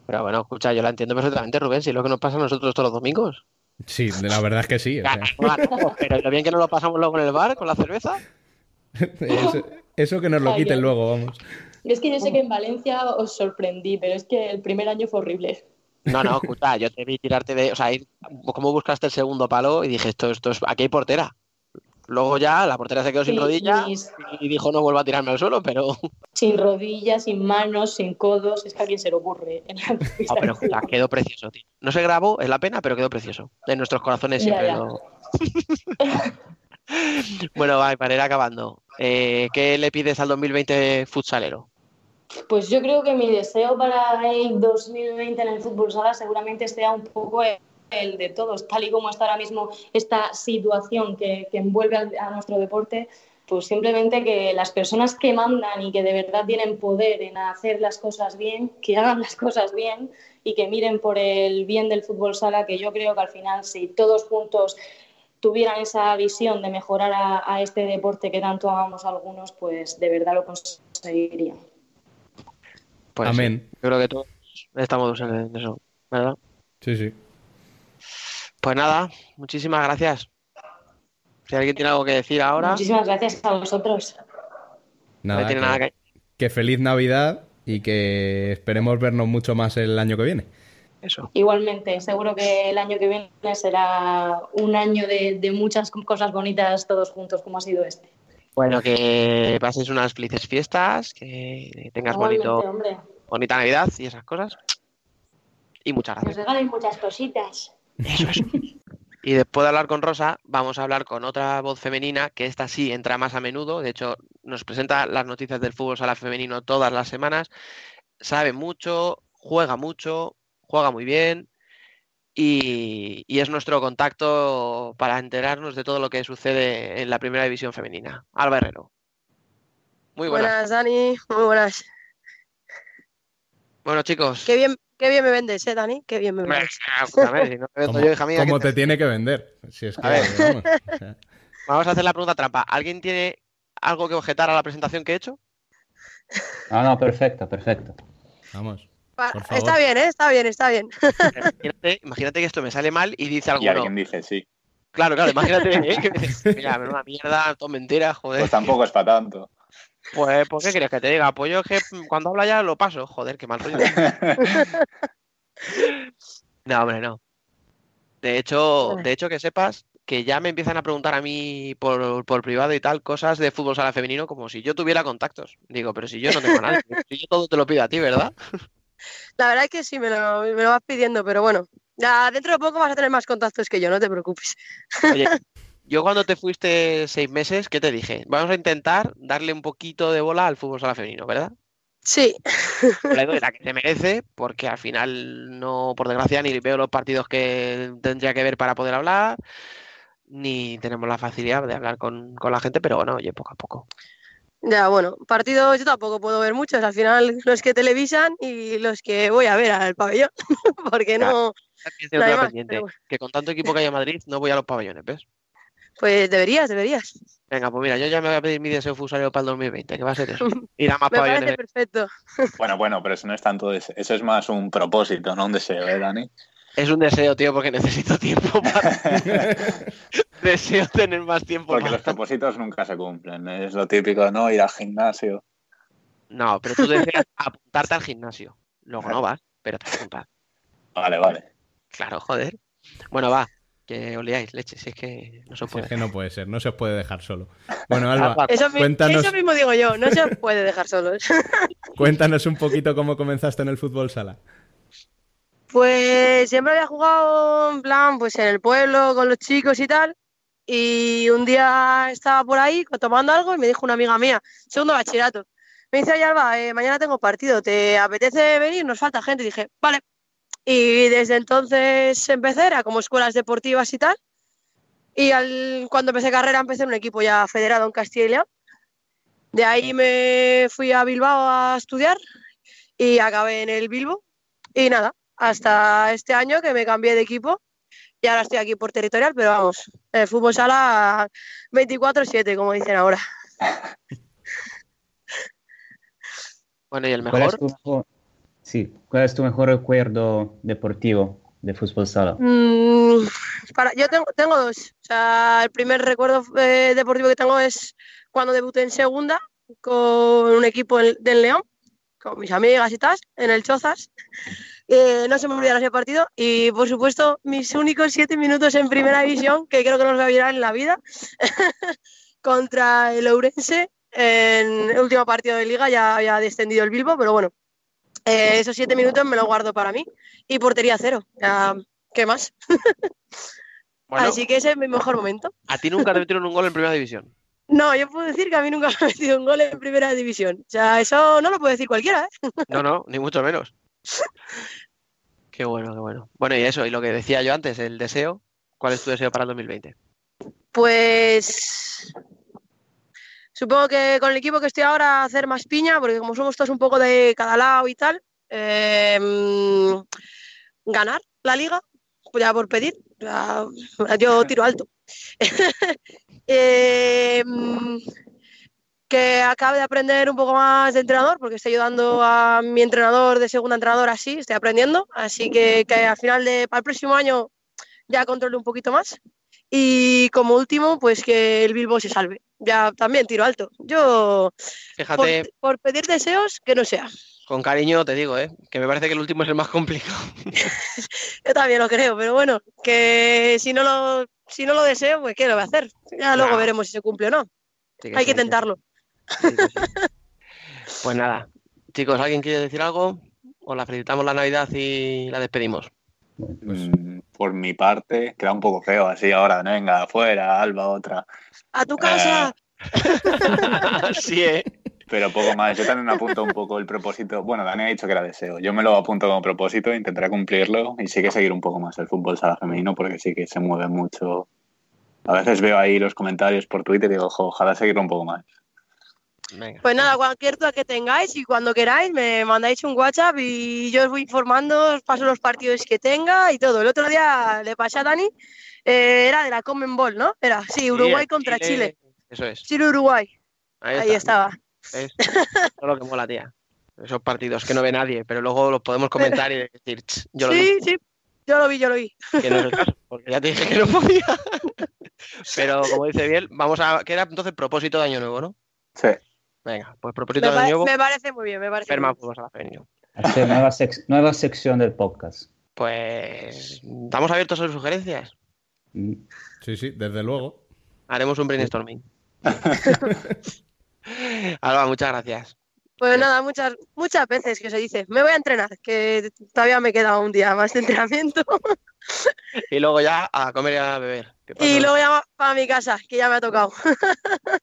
Pero bueno, escucha, yo la entiendo perfectamente, Rubén, si es lo que nos pasa a nosotros todos los domingos. Sí, la verdad es que sí. o sea, Ganamos, pero lo bien que nos lo pasamos luego en el bar con la cerveza. eso, eso que nos lo quiten luego, vamos. Es que yo sé que en Valencia os sorprendí, pero es que el primer año fue horrible. No, no, escucha, yo te vi tirarte de. O sea, ir, cómo buscaste el segundo palo y dije, esto, esto es. Aquí hay portera. Luego ya la portera se quedó sin rodilla mis- y dijo no vuelvo a tirarme al suelo, pero. sin rodillas, sin manos, sin codos, es que a quién se le ocurre. En la No, pero escucha, quedó precioso, tío. No se grabó, es la pena, pero quedó precioso. En nuestros corazones Ya, siempre ya. lo. bueno, va, para ir acabando. Eh, ¿Qué le pides al 2020 futsalero? Pues yo creo que mi deseo para el 2020 en el fútbol sala seguramente sea un poco el, de todos, tal y como está ahora mismo esta situación que, que envuelve a nuestro deporte, pues simplemente que las personas que mandan y que de verdad tienen poder en hacer las cosas bien, que hagan las cosas bien y que miren por el bien del fútbol sala, que yo creo que al final si todos juntos tuvieran esa visión de mejorar a, a este deporte que tanto amamos algunos, pues de verdad lo conseguirían. Pues Amén. sí, yo creo que todos estamos en eso, ¿verdad? Sí, sí. Pues nada, muchísimas gracias. Si alguien tiene algo que decir ahora, Muchísimas gracias a vosotros. Nada, no tiene que, nada que. que feliz Navidad y que esperemos vernos mucho más el año que viene. Eso. Igualmente, seguro que el año que viene será un año de, de muchas cosas bonitas todos juntos, como ha sido este. Bueno, que paséis unas felices fiestas, que tengas Igualmente, bonito, hombre. bonita Navidad y esas cosas. Y muchas Nos gracias. regalen muchas cositas. Eso, eso. Y después de hablar con Rosa, vamos a hablar con otra voz femenina, que esta sí entra más a menudo. De hecho, nos presenta las noticias del fútbol sala femenino todas las semanas. Sabe mucho, juega mucho, juega muy bien. Y, y es nuestro contacto para enterarnos de todo lo que sucede en la primera división femenina. Alba Herrero. Muy buenas. Buenas, Dani. Muy buenas. Bueno, chicos. Qué bien, qué bien me vendes, ¿eh, Dani? Qué bien me vendes. Escúchame, si no te vendo Como, yo, hija mía, como ¿qué te tiene que vender. Si es que, A ver. vamos, o sea, Vamos a hacer la pregunta trampa. ¿Alguien tiene algo que objetar a la presentación que he hecho? Ah, no, perfecto, perfecto. vamos. Está bien, ¿eh? Está bien, está bien. Imagínate, imagínate que esto me sale mal y dice Y alguno. alguien dice sí. Claro, claro, imagínate. ¿eh? que me dice, Mira, menuda mierda, todo mentira, joder. Pues tampoco es para tanto. Pues, ¿por qué quieres que te diga? Pues yo es que cuando habla ya lo paso. Joder, qué mal rollo. No, hombre, no. De hecho, de hecho, que sepas que ya me empiezan a preguntar a mí por, por privado y tal cosas de fútbol sala femenino como si yo tuviera contactos. Digo, pero si yo no tengo nada, si yo todo te lo pido a ti, ¿verdad? La verdad es que sí, me lo, me lo vas pidiendo, pero bueno. Ya dentro de poco vas a tener más contactos que yo, no te preocupes. Oye, yo cuando te fuiste seis meses, ¿qué te dije? Vamos a intentar darle un poquito de bola al fútbol sala femenino, ¿verdad? Sí. La que se merece, porque al final no, por desgracia, ni veo los partidos que tendría que ver para poder hablar, ni tenemos la facilidad de hablar con, con la gente, pero bueno, oye, poco a poco. Ya, bueno, partidos yo tampoco puedo ver muchos. Al final, los que televisan y los que voy a ver al pabellón. Porque no. No hay más, bueno. que con tanto equipo que hay en Madrid no voy a los pabellones, ¿ves? Pues deberías, deberías. Venga, pues mira, yo ya me voy a pedir mi deseo fusario para el 2020, que va a ser eso. Ir a más Me pabellones. parece perfecto. Bueno, bueno, pero eso no es tanto deseo. Eso es más un propósito, no un deseo, ¿eh, Dani? Es un deseo, tío, porque necesito tiempo para... Deseo tener más tiempo. Porque para- los propósitos nunca se cumplen. Es lo típico, ¿no? Ir al gimnasio. No, pero tú deseas apuntarte al gimnasio. Luego no vas, pero te vas a apuntar. Vale, vale. Claro, joder. Bueno, va, que os liáis, leche, si es que no se Si puede. es que no puede ser, no se os puede dejar solo. Bueno, Alba, Eso, mi- cuéntanos, eso mismo digo yo, no se puede dejar solos. cuéntanos un poquito cómo comenzaste en el fútbol sala. Pues siempre había jugado en plan, pues en el pueblo con los chicos y tal. Y un día estaba por ahí tomando algo y me dijo una amiga mía, segundo bachillerato. Me dice, oye Alba, eh, mañana tengo partido, ¿te apetece venir? Nos falta gente. Y dije, vale. Y desde entonces empecé, era como escuelas deportivas y tal. Y cuando empecé carrera empecé en un equipo ya federado en Castilla y León. De ahí me fui a Bilbao a estudiar y acabé en el Bilbo. Y nada, hasta este año que me cambié de equipo y ahora estoy aquí por territorial, pero vamos, el fútbol sala 24-7, como dicen ahora. Bueno, ¿y el ¿Cuál es mejor? tu mejor, sí, ¿cuál es tu mejor recuerdo deportivo de fútbol sala? Mm, para, yo tengo, tengo dos. O sea, el primer recuerdo eh, deportivo que tengo es cuando debuté en segunda con un equipo del León, con mis amigas y tal, en el Chozas. Eh, no se me olvidará ese partido. Y por supuesto, mis únicos siete minutos en primera división, que creo que no los voy a olvidar en la vida, contra el Ourense en el último partido de liga. Ya había descendido el Bilbo, pero bueno, eh, esos siete minutos me los guardo para mí. Y portería cero. Ya, ¿Qué más? Bueno, Así que ese es mi mejor momento. a ti nunca te metieron un gol en primera división. No, yo puedo decir que a mí nunca me ha metido un gol en primera división. O sea, eso no lo puede decir cualquiera, ¿eh? No, no, ni mucho menos. Qué bueno, qué bueno. Bueno, y eso, y lo que decía yo antes, el deseo. ¿Cuál es tu deseo para el 2020? Pues supongo que con el equipo que estoy ahora hacer más piña, porque como somos todos un poco de cada lado y tal, mm, ganar la liga, ya por pedir, yo tiro alto. Eh, que acabe de aprender un poco más de entrenador, porque estoy ayudando a mi entrenador de segunda entrenador así, estoy aprendiendo, así que, que al final de, para el próximo año ya controle un poquito más. Y como último, pues que el Bilbo se salve. Ya también tiro alto. Yo, por, Fíjate, por pedir deseos, que no sea. con cariño te digo, ¿eh? Que me parece que el último es el más complicado. Yo también lo creo, pero bueno, que si no lo, si no lo deseo, pues ¿qué lo voy a hacer? Ya luego veremos si se cumple o no. Sí que Hay que tentarlo. Pues nada, chicos, ¿alguien quiere decir algo? O la felicitamos la Navidad y la despedimos. Mm, Por mi parte, queda un poco feo así ahora. ¿no? Venga, afuera, Alba, otra. ¡A tu casa! sí, ¿eh? Pero poco más. Yo también apunto un poco el propósito. Bueno, Dani ha dicho que era deseo. Yo me lo apunto como propósito, intentaré cumplirlo y sí que seguir un poco más el fútbol sala femenino porque sí que se mueve mucho. A veces veo ahí los comentarios por Twitter y digo, "Jo, ojalá seguirlo un poco más. Pues nada, cualquier duda que tengáis y cuando queráis me mandáis un WhatsApp y yo os voy informando, os paso los partidos que tenga y todo. El otro día le pasé a Dani, eh, era de la Common Ball, ¿no? Era, sí, Uruguay Sí, contra Chile. Eso es. Chile-Uruguay. Ahí, Ahí estaba. Todo lo que mola, tía. esos partidos que no ve nadie, pero luego los podemos comentar y decir, "Ch, yo lo sí, vi, sí, yo lo vi, yo lo vi. que no es el caso, porque ya te dije que no podía. Pero como dice bien, vamos a. que era entonces propósito de año nuevo, no? Sí. Venga, pues Me, propósito de año nuevo. me parece muy bien, me parece ver muy más bien. fútbol sala femenino. Hacer nueva, sec- nueva sección del podcast. Pues. ¿Estamos abiertos a sus sugerencias? Sí, sí, desde luego. Haremos un brainstorming. Alba, muchas gracias. Pues nada, muchas, muchas veces que se dice, me voy a entrenar, que todavía me queda un día más de entrenamiento. Y luego ya a comer y a beber. Y luego ya para mi casa, que ya me ha tocado.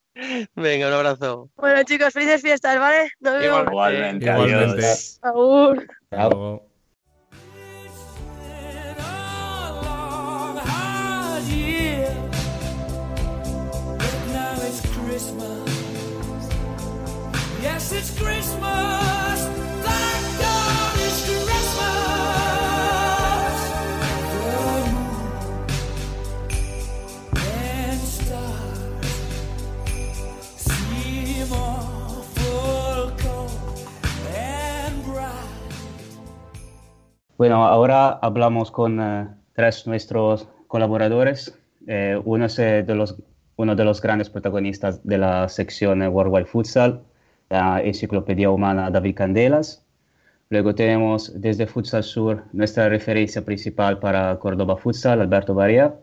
Venga, un abrazo. bueno, chicos, felices fiestas, ¿vale? Nos vemos. Igualmente, Igualmente. adiós. It's Christmas. Yes, it's Christmas. Bueno, ahora hablamos con eh, tres nuestros colaboradores. Eh, uno es eh, de los, uno de los grandes protagonistas de la sección eh, World Wide Futsal, la Enciclopedia Humana David Candelas. Luego tenemos desde Futsal Sur nuestra referencia principal para Córdoba Futsal, Alberto Barea.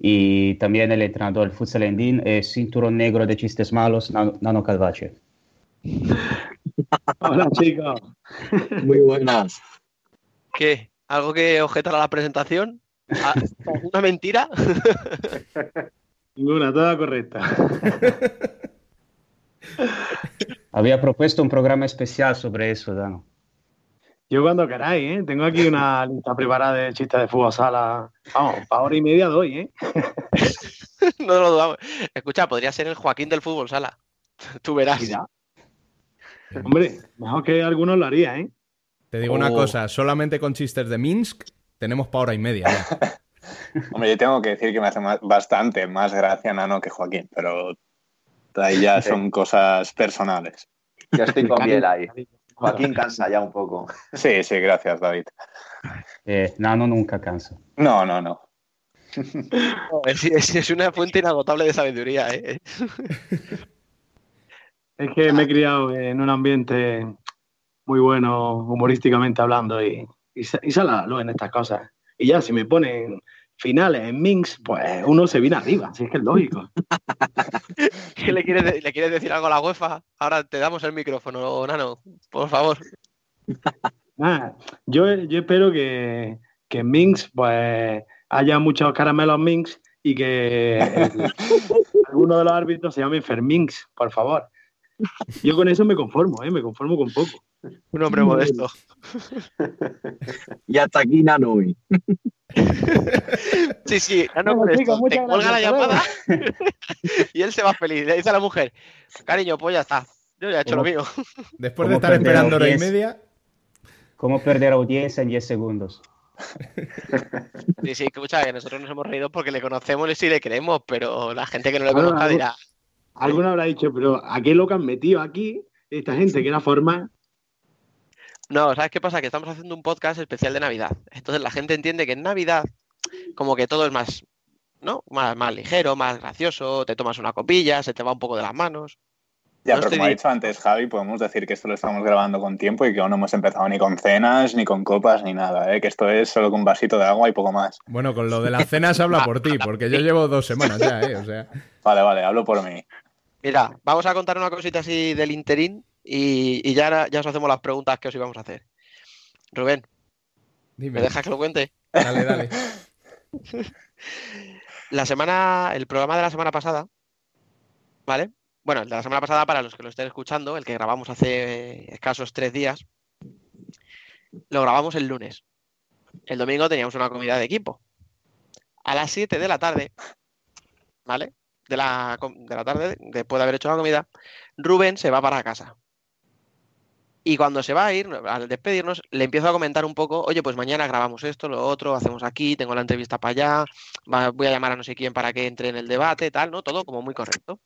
Y también el entrenador Futsal Endín cinturón negro de chistes malos, Nano Calvache. Hola chicos. Muy buenas. ¿Qué? ¿Algo que objetar a la presentación? ¿Ah, ¿Una mentira? Ninguna, toda correcta. Había propuesto un programa especial sobre eso, Dano. Yo cuando queráis, ¿eh? Tengo aquí una lista preparada de chistes de fútbol sala. Vamos, para hora y media doy, ¿eh? no lo dudamos. Escucha, podría ser el Joaquín del fútbol sala. Tú verás. Hombre, mejor que algunos lo haría, ¿eh? Te digo una Oh. cosa, solamente con chistes de Minsk tenemos para hora y media. ya. Hombre, yo tengo que decir que me hace más- bastante más gracia Nano que Joaquín, pero ahí ya son cosas personales. Ya estoy con Biel ahí. Joaquín cansa ya un poco. Sí, sí, gracias, David. Eh, Nano nunca cansa. No, no, no. Es, es- es una fuente inagotable de sabiduría, ¿eh? Es que me he criado en un ambiente muy bueno, humorísticamente hablando, y, y, y sale a la luz en estas cosas. Y ya, si me ponen finales en Minx, pues uno se viene arriba, si es que es lógico. ¿Qué le quieres, de- le quieres decir algo a la UEFA? Ahora te damos el micrófono, Nano, por favor. Nada, yo, yo espero que, que en Minx pues haya muchos caramelos Minx y que el- alguno de los árbitros se llame Ferminx, por favor. Yo con eso me conformo, ¿eh? me conformo con poco. Un hombre modesto. Y hasta aquí Nanui. Sí, sí, Nano Bueno, con chicos, esto. muchas Te cuelga la llamada y él se va feliz. Le dice a la mujer, cariño, pues ya está. Yo ya he hecho lo mío. Después ¿Cómo de estar esperando hora y media, ¿Cómo perder audiencia en 10 segundos? Sí, sí, escucha, que nosotros nos hemos reído porque le conocemos y sí le creemos, pero la gente que no le conozca dirá, Alguno habrá dicho, pero ¿a qué loco han metido aquí esta gente que era forma? No, ¿sabes qué pasa? Que estamos haciendo un podcast especial de Navidad. Entonces la gente entiende que en Navidad, como que todo es más, ¿no? Más, más ligero, más gracioso, te tomas una copilla, se te va un poco de las manos. Ya, No pero estoy como ha di- dicho antes Javi, podemos decir que esto lo estamos grabando con tiempo y que aún no hemos empezado ni con cenas, ni con copas, ni nada, ¿eh? que esto es solo con un vasito de agua y poco más. bueno, con lo de las cenas habla por ti, porque yo llevo dos semanas ya, ¿eh? O sea, Vale, vale, hablo por mí. Mira, vamos a contar una cosita así del interín y, y ya, ya os hacemos las preguntas que os íbamos a hacer. Rubén, dime. ¿me dejas que lo cuente? Dale, dale. La semana, el programa de la semana pasada, ¿vale? Bueno, el de la semana pasada, para los que lo estén escuchando, el que grabamos hace escasos tres días, lo grabamos el lunes. El domingo teníamos una comida de equipo. A las 7 de la tarde, ¿vale? De la, de la tarde, después de haber hecho la comida, Rubén se va para casa. Y cuando se va a ir, al despedirnos, le empiezo a comentar un poco, oye, pues mañana grabamos esto, lo otro, hacemos aquí, tengo la entrevista para allá, voy a llamar a no sé quién para que entre en el debate, tal, ¿no? Todo como muy correcto.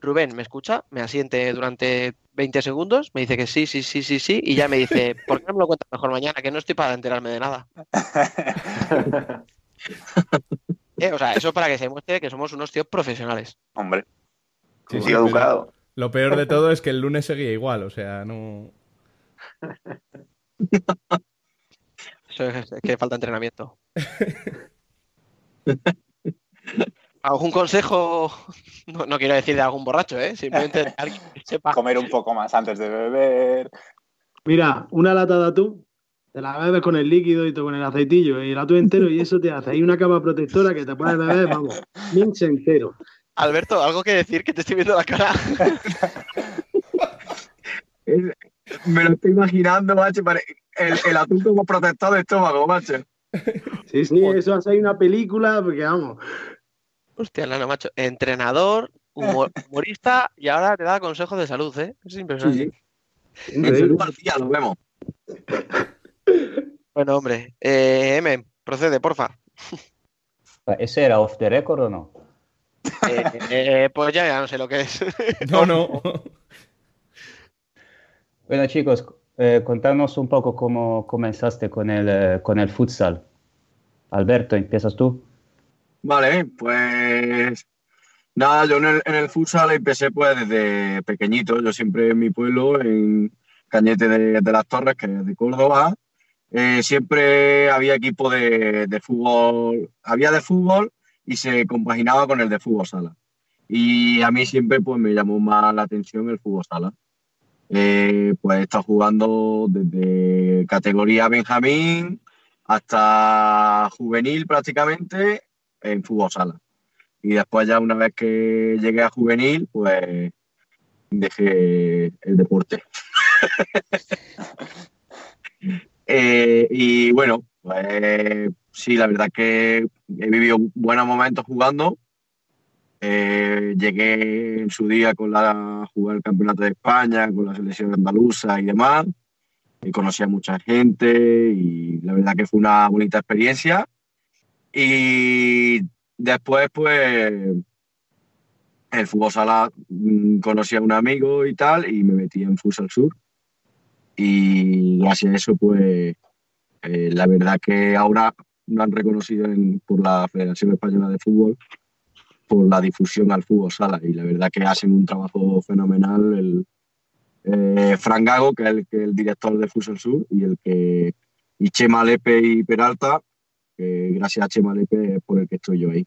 Rubén, ¿me escucha? Me asiente durante 20 segundos, me dice que sí, sí, sí, sí, sí, y ya me dice, ¿por qué no me lo cuentas mejor mañana? Que no estoy para enterarme de nada. Eh, o sea, eso para que se muestre que somos unos tíos profesionales. Hombre. Sí, sí, educado. Lo peor de todo es que el lunes seguía igual, o sea, no. Eso es, es que falta entrenamiento. ¿Algún consejo? No, no quiero decir de algún borracho, ¿eh? Simplemente de alguien que sepa. Comer un poco más antes de beber. Mira, una lata de atún, te la bebes con el líquido y todo con el aceitillo y el atún entero y eso te hace ahí una cama protectora que te puedes beber, vamos, minx entero. Alberto, ¿algo que decir? Que te estoy viendo la cara. Me lo estoy imaginando, macho. El, el atún como protector de estómago, macho. Sí, sí, eso hace ahí una película, porque vamos. Hostia, Lano, macho. Entrenador, humor- humorista y ahora te da consejos de salud, ¿eh? Es impresionante. En Salud García, lo vemos. Bueno, hombre. Eh, M, procede, porfa. ¿Ese era off the record o no? Eh, eh, pues ya, ya no sé lo que es. No, no. Bueno, chicos, eh, contanos un poco cómo comenzaste con el, eh, con el futsal. Alberto, ¿empiezas tú? Vale, pues nada, yo en el, en el futsal empecé pues desde pequeñito. Yo siempre en mi pueblo, en Cañete de, de las Torres, que es de Córdoba, eh, siempre había equipo de, de fútbol, había de fútbol y se compaginaba con el de fútbol sala. Y a mí siempre pues me llamó más la atención el fútbol sala. Eh, pues he estado jugando desde categoría Benjamín hasta juvenil prácticamente en fútbol sala. Y después ya una vez que llegué a juvenil, pues dejé el deporte. Eh, y bueno, pues sí, la verdad que he vivido buenos momentos jugando. Eh, llegué en su día con la, jugar el Campeonato de España, con la selección andaluza y demás. Y conocí a mucha gente y la verdad que fue una bonita experiencia. Y después, pues, el fútbol sala mm, conocí a un amigo y tal, y me metí en Futsal Sur. Y gracias a eso, pues, eh, la verdad que ahora me han reconocido por la Federación Española de Fútbol por la difusión al fútbol sala. Y la verdad que hacen un trabajo fenomenal el eh, Fran Gago, que es el, que el director de Futsal Sur, y el que y Chema Lepe y Peralta, gracias a Chema Lepe es por el que estoy yo ahí.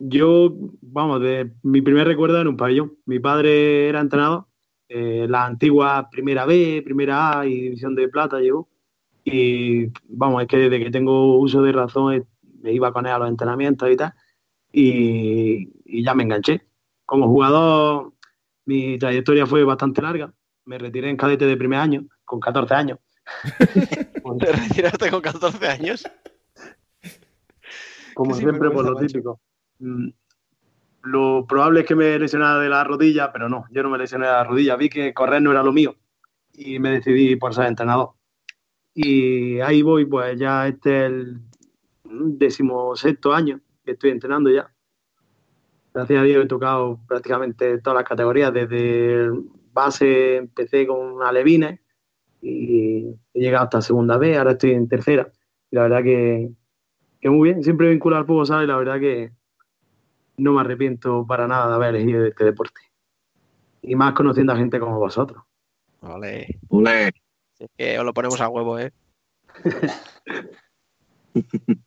Yo, vamos, de mi primer recuerdo en un pabellón. Mi padre era entrenador, eh, la antigua Primera B, Primera A y División de Plata llegó. Y vamos, es que desde que tengo uso de razón eh, me iba con él a los entrenamientos y tal. Y, y ya me enganché. Como jugador, mi trayectoria fue bastante larga. Me retiré en cadete de primer año, con 14 años. ¿Te retiraste con 14 años? Como siempre, por lo típico. Mm, Lo probable es que me lesionara de la rodilla, pero no, yo no me lesioné de la rodilla. Vi que correr no era lo mío y me decidí por ser entrenador. Y ahí voy, pues ya este es el decimosexto año que estoy entrenando ya. Gracias a Dios he tocado prácticamente todas las categorías, desde base empecé con alevines y he llegado hasta segunda B, ahora estoy en tercera. Y la verdad que, que muy bien, siempre vinculado al fútbol y la verdad que no me arrepiento para nada de haber elegido este deporte. Y más conociendo a gente como vosotros. Vale. Ole. Es que os lo ponemos a huevo, ¿eh?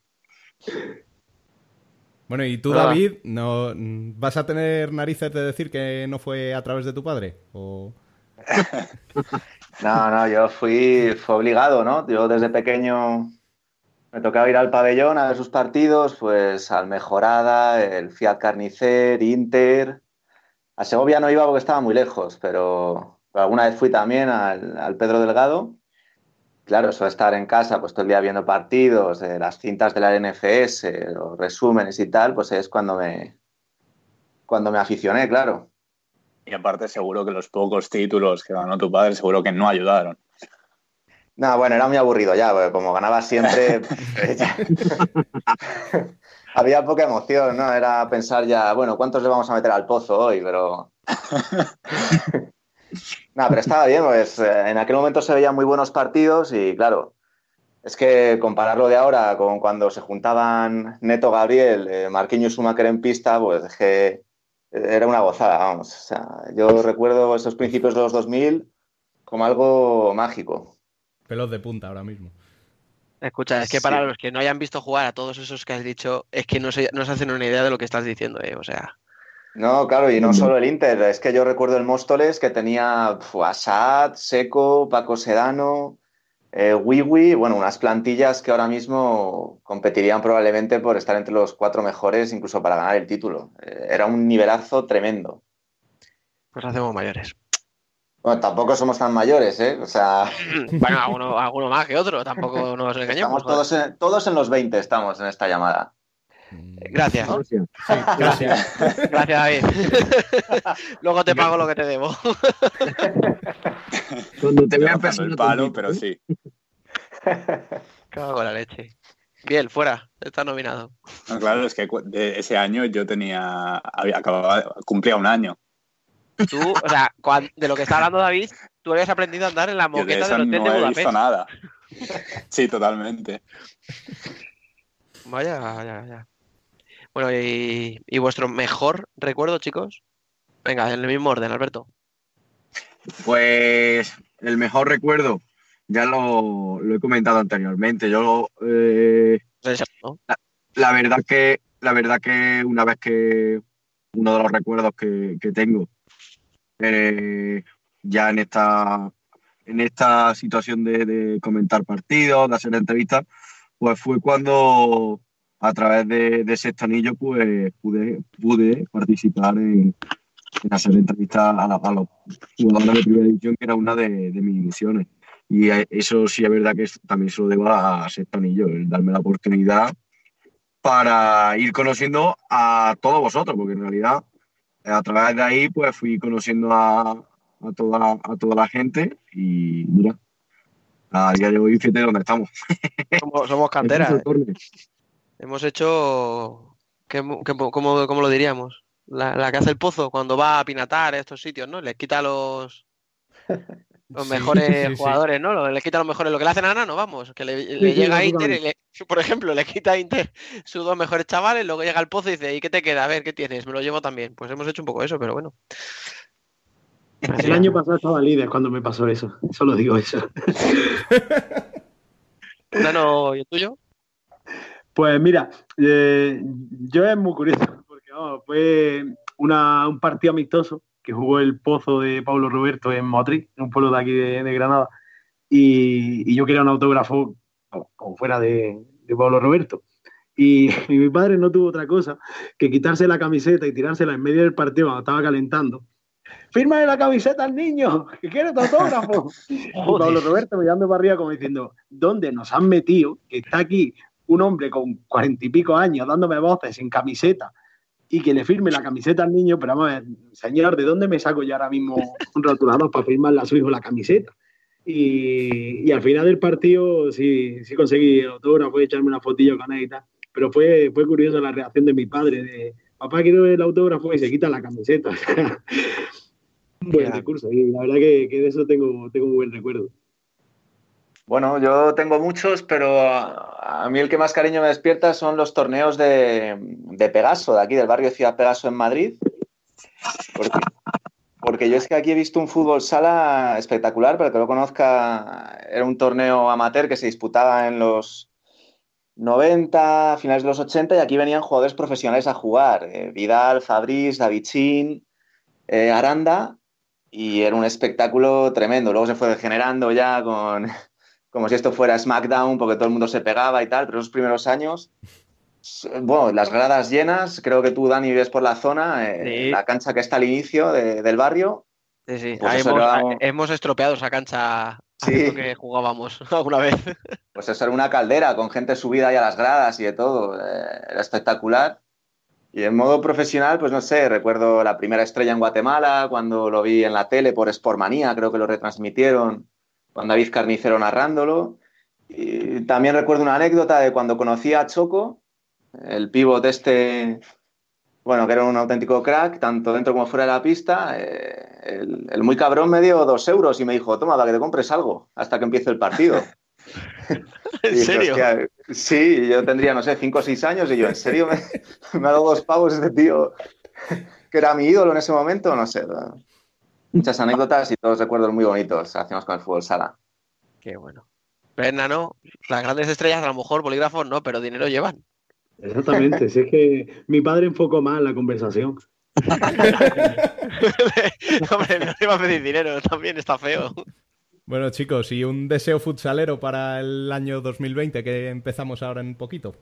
Bueno, y tú, Hola. David, no vas a tener narices de decir que no fue a través de tu padre? ¿O... No, no, yo fui, fue obligado, ¿no? Yo desde pequeño me tocaba ir al pabellón a ver sus partidos, pues al Mejorada, el Fiat Carnicer, Inter. A Segovia no iba porque estaba muy lejos, pero, pero alguna vez fui también al, al Pedro Delgado. Claro, eso de estar en casa, pues todo el día viendo partidos, de las cintas de la NFS, los resúmenes y tal, pues es cuando me, cuando me aficioné, claro. Y aparte seguro que los pocos títulos que ganó tu padre seguro que no ayudaron. No, bueno, era muy aburrido ya, porque como ganaba siempre, ya- había poca emoción, ¿no? Era pensar ya, bueno, ¿cuántos le vamos a meter al pozo hoy? Pero No, pero estaba bien, pues eh, en aquel momento se veían muy buenos partidos y claro, es que compararlo de ahora con cuando se juntaban Neto Gabriel, eh, Marquinhos y Schumacher en pista, pues es que era una gozada, vamos. O sea, yo recuerdo esos principios de los 2000 como algo mágico. Pelos de punta ahora mismo. Escucha, es que para los que no hayan visto jugar a todos esos que has dicho, es que no se, no se hacen una idea de lo que estás diciendo, ¿eh? O sea, No, claro, y no solo el Inter, es que yo recuerdo el Móstoles que tenía pf, Assad, Seco, Paco Sedano, eh, Wiwi, bueno, unas plantillas que ahora mismo competirían probablemente por estar entre los cuatro mejores, incluso para ganar el título. Eh, era un nivelazo tremendo. pues hacemos mayores. Bueno, tampoco somos tan mayores, ¿eh? O sea, Bueno, alguno, alguno más que otro, tampoco nos engañemos. estamos todos en, todos en los 20 estamos en esta llamada. Gracias. Gracias. Gracias, David. Luego te pago lo que te debo. Cuando te vean el palo, pero sí. Cago con la leche. Bien, fuera. Está nominado. No, claro, es que ese año yo tenía, había, acababa, cumplía un año. Tú, o sea, de lo que está hablando David, tú habías aprendido a andar en la moqueta del hotel no de he Budapest. visto nada. Sí, totalmente. Vaya, vaya, vaya. Bueno, y, y vuestro mejor recuerdo, chicos. Venga, en el mismo orden, Alberto. Pues el mejor recuerdo, ya lo, lo he comentado anteriormente. Yo eh, la, la verdad que la verdad que una vez que uno de los recuerdos que, que tengo eh, ya en esta en esta situación de, de comentar partidos, de hacer entrevistas, pues fue cuando a través de, de Sexto Anillo pues pude, pude participar en, en hacer entrevistas a, la- a los jugadores de primera división, que era una de, de mis ilusiones. Y eso sí es verdad que también se lo debo a Sexto Anillo, el darme la oportunidad para ir conociendo a todos vosotros, porque en realidad a través de ahí pues fui conociendo a, a toda, la, a toda la gente y mira, a día de hoy fíjate dónde estamos. Somos, somos canteras. El ¿eh? Hemos hecho. ¿qué, qué- cómo, cómo lo diríamos? La, la que hace el pozo cuando va a pinatar a estos sitios, ¿no? Les quita los. Los mejores sí, sí. jugadores, ¿no? Les quita los mejores. Lo que le hacen a Nano, vamos. Que le, le llega a Inter y le- por ejemplo, le quita a Inter sus dos mejores chavales, luego llega al pozo y dice, ¿y qué te queda? A ver, ¿qué tienes? Me lo llevo también. Pues hemos hecho un poco eso, pero bueno. El año pasado estaba líder cuando me pasó eso. Solo digo eso. Nano, ¿y el tuyo? Pues mira, eh, yo es muy curioso, porque vamos, fue una- un partido amistoso que jugó el Pozo de Pablo Roberto en Motriz, en un pueblo de aquí de, de Granada, y, y yo quería un autógrafo como, como fuera de, de Pablo Roberto. Y, y mi padre no tuvo otra cosa que quitarse la camiseta y tirársela en medio del partido cuando estaba calentando. Fírmale la camiseta al niño, que quiere tu autógrafo. Y Pablo Roberto mirando para arriba como diciendo, ¿dónde nos han metido? Que está aquí un hombre con cuarenta y pico años dándome voces sin camiseta y que le firme la camiseta al niño, pero vamos a ver, señor, ¿de dónde me saco yo ahora mismo un rotulador para firmarle a su hijo la camiseta? Y, y al final del partido sí, sí conseguí el autógrafo y echarme una fotillo con él y tal. Pero fue, fue curiosa la reacción de mi padre de, papá, quiero el autógrafo y se quita la camiseta. un buen recurso y la verdad que, que de eso tengo, tengo un buen recuerdo. Bueno, yo tengo muchos, pero a, mí el que más cariño me despierta son los torneos de, Pegaso, de aquí, del barrio Ciudad Pegaso en Madrid. Porque, yo es que aquí he visto un fútbol sala espectacular, para que lo conozca, era un torneo amateur que se disputaba en los 90, finales de los 80, y aquí venían jugadores profesionales a jugar. eh, Vidal, Fabriz, Davidchin, eh, Aranda, y era un espectáculo tremendo. Luego se fue degenerando ya con, como si esto fuera SmackDown, porque todo el mundo se pegaba y tal, pero esos primeros años, bueno, las gradas llenas, creo que tú, Dani, vives por la zona, eh, Sí. la cancha que está al inicio de- del barrio. Sí, sí. Pues eso hemos, era- hemos estropeado esa cancha Sí. que jugábamos alguna vez. Pues eso era una caldera con gente subida ahí a las gradas y de todo. eh, era espectacular. Y en modo profesional, pues no sé, recuerdo la primera estrella en Guatemala, cuando lo vi en la tele por Sportmanía, creo que lo retransmitieron, con David Carnicero narrándolo. Y también recuerdo una anécdota de cuando conocí a Choco, el pívot este bueno, que era un auténtico crack, tanto dentro como fuera de la pista. eh, el, el muy cabrón me dio dos euros y me dijo, toma, para que te compres algo hasta que empiece el partido. ¿En dije, serio? "Hostia, sí, yo tendría, no sé, cinco o seis años y yo, ¿en serio me, me ha dado dos pavos este tío que era mi ídolo en ese momento? No sé. ¿no? Muchas anécdotas y todos recuerdos muy bonitos hacíamos con el fútbol sala. Qué bueno. Berna, ¿no? Las grandes estrellas a lo mejor bolígrafos no, pero dinero llevan. Exactamente, si es que mi padre enfocó más la conversación. Hombre, no iba a pedir dinero, también está feo. Bueno, chicos, ¿y un deseo futsalero para el año 2020 que empezamos ahora en poquito?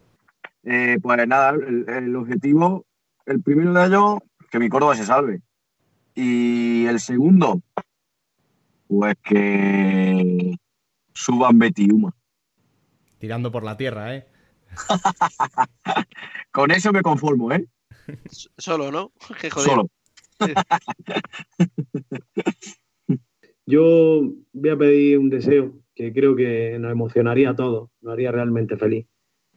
Eh, pues nada, el, el objetivo, el primero de ellos, que mi Córdoba se salve. Y el segundo, pues que suban Betty y Uma. Tirando por la tierra, ¿eh? Con eso me conformo, ¿eh? Solo, ¿no? Qué. Solo. Yo voy a pedir un deseo que creo que nos emocionaría a todos, nos haría realmente feliz.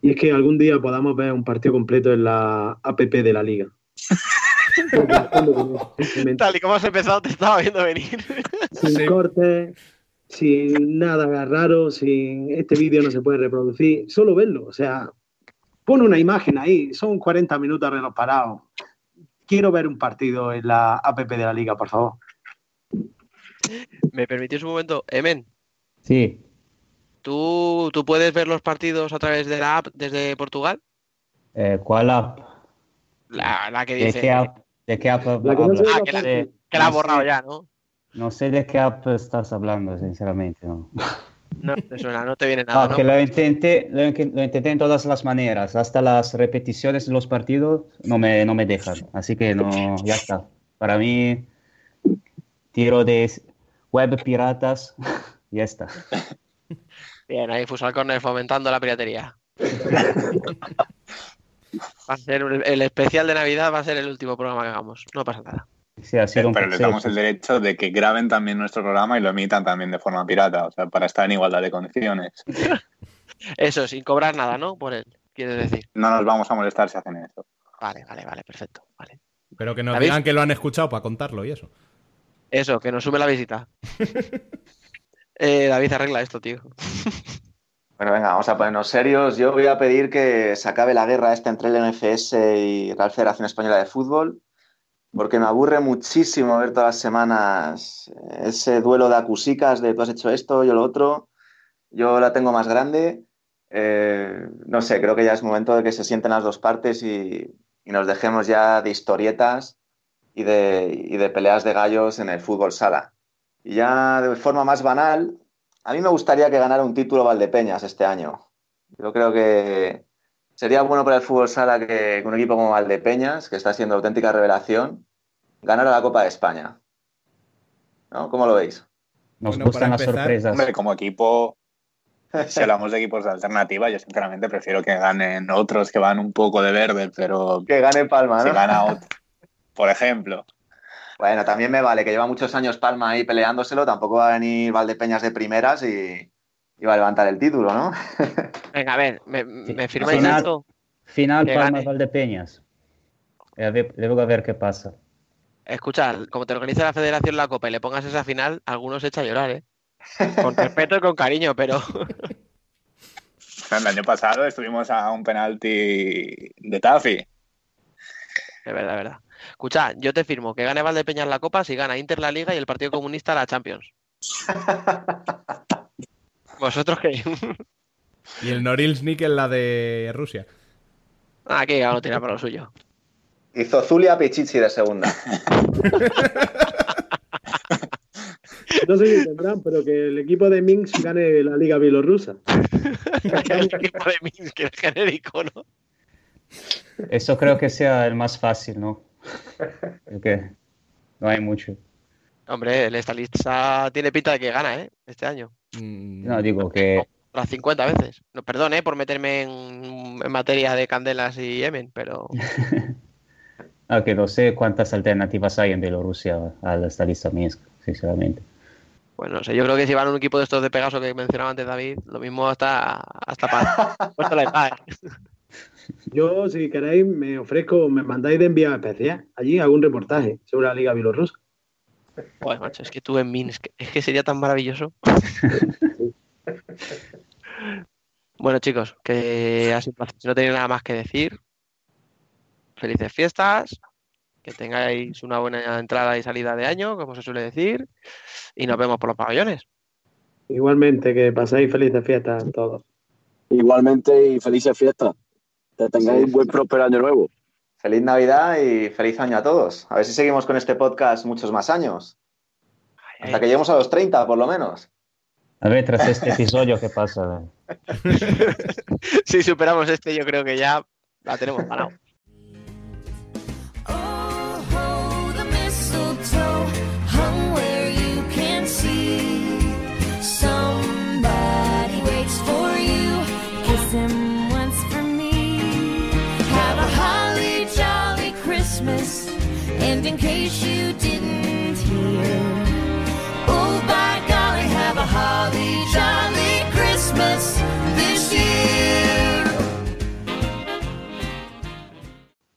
Y es que algún día podamos ver un partido completo en la APP de la liga. Tal y como has empezado, te estaba viendo venir. Sin cortes, sin nada raro, sin este vídeo no se puede reproducir, solo verlo. O sea, pon una imagen ahí, son 40 minutos reloj parados. Quiero ver un partido en la APP de la liga, por favor. ¿Me permitís un momento? Emen, Sí, ¿tú, ¿tú puedes ver los partidos a través de la app desde Portugal? eh, ¿cuál app? La, la que ¿De dice... qué app? ¿De qué app La que Ah, la- De- que la has no borrado sé- ya, ¿no? No sé de qué app estás hablando, sinceramente. No, No te suena, no te viene nada, Ah, ¿no? que lo intenté, lo, lo intenté en todas las maneras, hasta las repeticiones de los partidos no me, no me dejan, así que no, ya está. Para mí, tiro de web piratas, ya está. Bien, ahí Fusal Corner fomentando la piratería. Va a ser el especial de Navidad va a ser el último programa que hagamos. No pasa nada. Sí, ha sido un Pero les damos el derecho de que graben también nuestro programa y lo emitan también de forma pirata, o sea, para estar en igualdad de condiciones. Eso, sin cobrar nada, ¿no? Por él, quieres decir. No nos vamos a molestar si hacen eso. Vale, vale, vale, perfecto. Vale. Pero que nos ¿David? digan que lo han escuchado para contarlo y eso. Eso, que nos sume la visita. eh, David, arregla esto, tío. Bueno, venga, vamos a ponernos serios. Yo voy a pedir que se acabe la guerra esta entre el NFS y Real Federación Española de Fútbol, porque me aburre muchísimo ver todas las semanas ese duelo de acusicas de tú has hecho esto, yo lo otro. Yo la tengo más grande. Eh, no sé, creo que ya es momento de que se sienten las dos partes y, y nos dejemos ya de historietas y de, y de peleas de gallos en el fútbol sala. Y ya de forma más banal, a mí me gustaría que ganara un título Valdepeñas este año. Yo creo que sería bueno para el fútbol sala que, un equipo como Valdepeñas, que está siendo auténtica revelación, ganara la Copa de España. ¿No? ¿Cómo lo veis? Nos Bueno, gustan las empezar, sorpresas. Hombre, como equipo, si hablamos de equipos de alternativa, yo sinceramente prefiero que ganen otros que van un poco de verde, pero Que gane Palma, ¿no? si gana otro, por ejemplo. Bueno, también me vale que lleva muchos años Palma ahí peleándoselo, tampoco va a venir Valdepeñas de primeras y, y va a levantar el título, ¿no? Venga, a ver, ¿me, me firmáis Final, esto? final Que Palma gane. Valdepeñas. A ver- luego a ver qué pasa. Escucha, como te organiza la federación la Copa y le pongas esa final, algunos se echa a llorar, ¿eh? Con respeto y con cariño, pero... El año pasado estuvimos a un penalti de Tafi. Es verdad, es verdad. Escucha, yo te firmo que gane Valdepeñas la Copa si gana Inter la Liga y el Partido Comunista la Champions. ¿Vosotros qué? Y el Norilsk Nickel, la de Rusia. Aquí cada uno tira para lo suyo. Hizo Zulia Pichichi de segunda. No sé si tendrán, pero que el equipo de Minsk gane la liga bielorrusa. el equipo de Minsk, que es genérico, ¿no? Eso creo que sea el más fácil, ¿no? Porque no hay mucho. Hombre, el Stalitsa tiene pinta de que gana, ¿eh? Este año. No, digo que Las 50 veces. No, perdón, ¿eh? Por meterme en, en materia de candelas y Yemen, pero... Ah, que no sé cuántas alternativas hay en Bielorrusia a esta lista Minsk, sinceramente. Bueno, no sé, yo creo que si van a un equipo de estos de Pegaso que mencionaba antes David, lo mismo hasta, hasta para puesto la edad, ¿eh? Yo, si queréis, me ofrezco, me mandáis de enviado especial. Allí hago un reportaje sobre la Liga Bielorrusa. Joder, macho, es que tú en Minsk, es que sería tan maravilloso. bueno, chicos, que ha sido un placer. Si no tenéis nada más que decir, felices fiestas, que tengáis una buena entrada y salida de año, como se suele decir, y nos vemos por los pabellones. Igualmente, que paséis felices fiestas todos. Igualmente y felices fiestas. Que tengáis Sí. buen próspero año nuevo. Feliz Navidad y feliz año a todos. A ver si seguimos con este podcast muchos más años. Hasta que lleguemos a los 30, por lo menos. A ver, tras este episodio, ¿qué pasa? Si superamos este, yo creo que ya la tenemos ganado.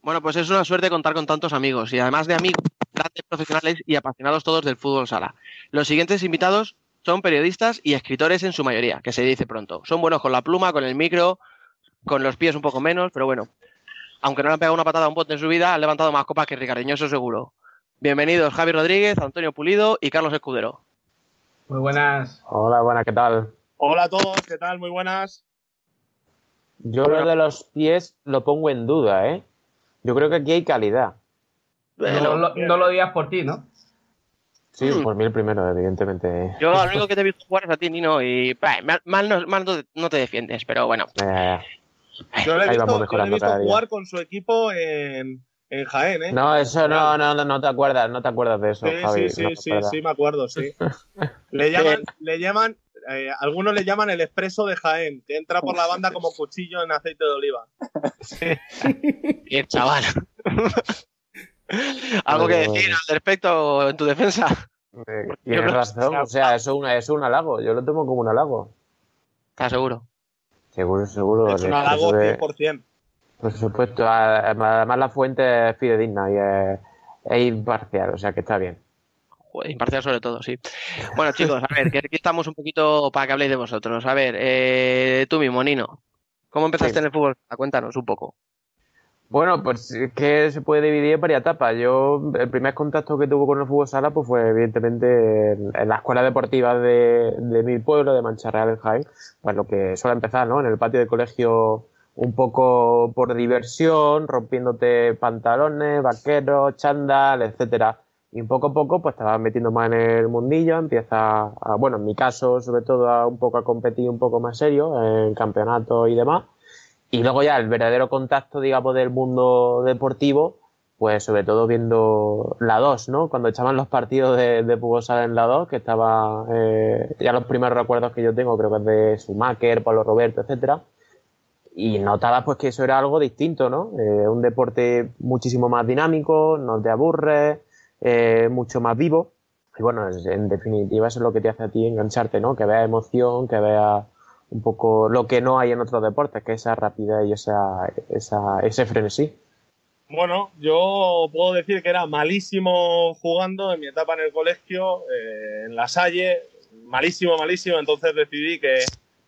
Bueno, pues es una suerte contar con tantos amigos y además de amigos, grandes profesionales y apasionados todos del fútbol sala. Los siguientes invitados son periodistas y escritores en su mayoría, que se dice pronto. Son buenos con la pluma, con el micro, con los pies un poco menos, pero bueno, aunque no le han pegado una patada a un bote en su vida, han levantado más copas que Ricardeñoso seguro. Bienvenidos Javi Rodríguez, Antonio Pulido y Carlos Escudero. Muy buenas. Hola, buenas, ¿qué tal? Hola a todos, ¿qué tal? Muy buenas. Yo lo de los pies lo pongo en duda, ¿eh? Yo creo que aquí hay calidad. No, lo- no lo digas por ti, ¿no? Sí, por mí el primero, evidentemente. Yo lo único que te he visto jugar es a ti, Nino, y bah, mal, mal no, mal no- no te defiendes, pero bueno. Eh, Yo le he ahí visto, yo le he visto jugar con su equipo en, en Jaén, ¿eh? No, eso no, no, no te acuerdas, no te acuerdas de eso, Sí, Javi. sí, sí, sí, sí, me acuerdo, sí. Le llaman, le llaman, eh, algunos le llaman el expreso de Jaén, que entra por la banda como cuchillo en aceite de oliva. Bien, chaval. ¿Algo que decir al respecto en tu defensa? Eh, Tienes razón, o sea, eso es, una, eso es un halago, yo lo tomo como un halago. ¿Estás seguro? Seguro, seguro. Es un halago de- 100%. Por supuesto, además la fuente es fidedigna y es, es imparcial, o sea que está bien. Joder, imparcial sobre todo, sí. Bueno, chicos, a ver, que aquí estamos un poquito para que habléis de vosotros. A ver, eh, tú mismo, Nino, ¿cómo empezaste Sí. en el fútbol? Cuéntanos un poco. Bueno, pues es que se puede dividir en varias etapas. Yo, el primer contacto que tuve con el fútbol sala pues fue evidentemente en, en la escuela deportiva de, de mi pueblo, de Mancharreal en Jaén, pues lo que suele empezar, ¿no? En el patio de colegio un poco por diversión, rompiéndote pantalones, vaqueros, chándal, etcétera. Y poco a poco pues te metiendo más en el mundillo, empiezas a, bueno, en mi caso sobre todo a un poco a competir un poco más serio en campeonatos y demás. Y luego ya el verdadero contacto, digamos, del mundo deportivo, pues sobre todo viendo la 2, ¿no? Cuando echaban los partidos de, de sala en la 2, que estaba, eh, ya los primeros recuerdos que yo tengo, creo que es de Schumacher, Pablo Roberto, etcétera. Y notaba pues que eso era algo distinto, ¿no? Eh, un deporte muchísimo más dinámico, no te aburre, eh, mucho más vivo. Y bueno, en definitiva eso es lo que te hace a ti engancharte, ¿no? Que veas emoción, que veas un poco lo que no hay en otros deportes, que es esa rapidez y esa, esa, ese frenesí. Bueno, yo puedo decir que era malísimo jugando en mi etapa en el colegio, eh, en la Salle, malísimo, malísimo, entonces decidí que,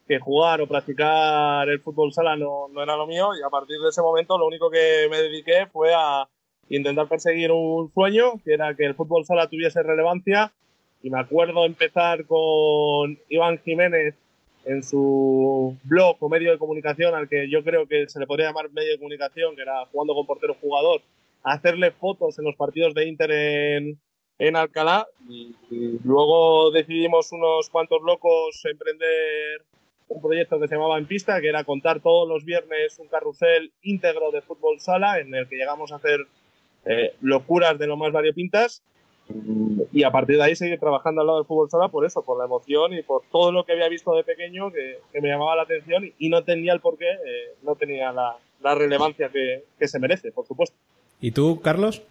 que jugar o practicar el fútbol sala no, no era lo mío y a partir de ese momento lo único que me dediqué fue a intentar perseguir un sueño, que era que el fútbol sala tuviese relevancia. Y me acuerdo empezar con Iván Jiménez en su blog o medio de comunicación al que yo creo que se le podría llamar medio de comunicación, que era jugando con portero jugador, a hacerle fotos en los partidos de Inter en, en Alcalá. Y, y luego decidimos unos cuantos locos emprender un proyecto que se llamaba En Pista, que era contar todos los viernes un carrusel íntegro de fútbol sala en el que llegamos a hacer eh, locuras de lo más variopintas y a partir de ahí seguir trabajando al lado del fútbol sala por eso, por la emoción y por todo lo que había visto de pequeño que, me llamaba la atención y, no tenía el porqué, eh, no tenía la, la relevancia que, que se merece, por supuesto. ¿Y tú, Carlos?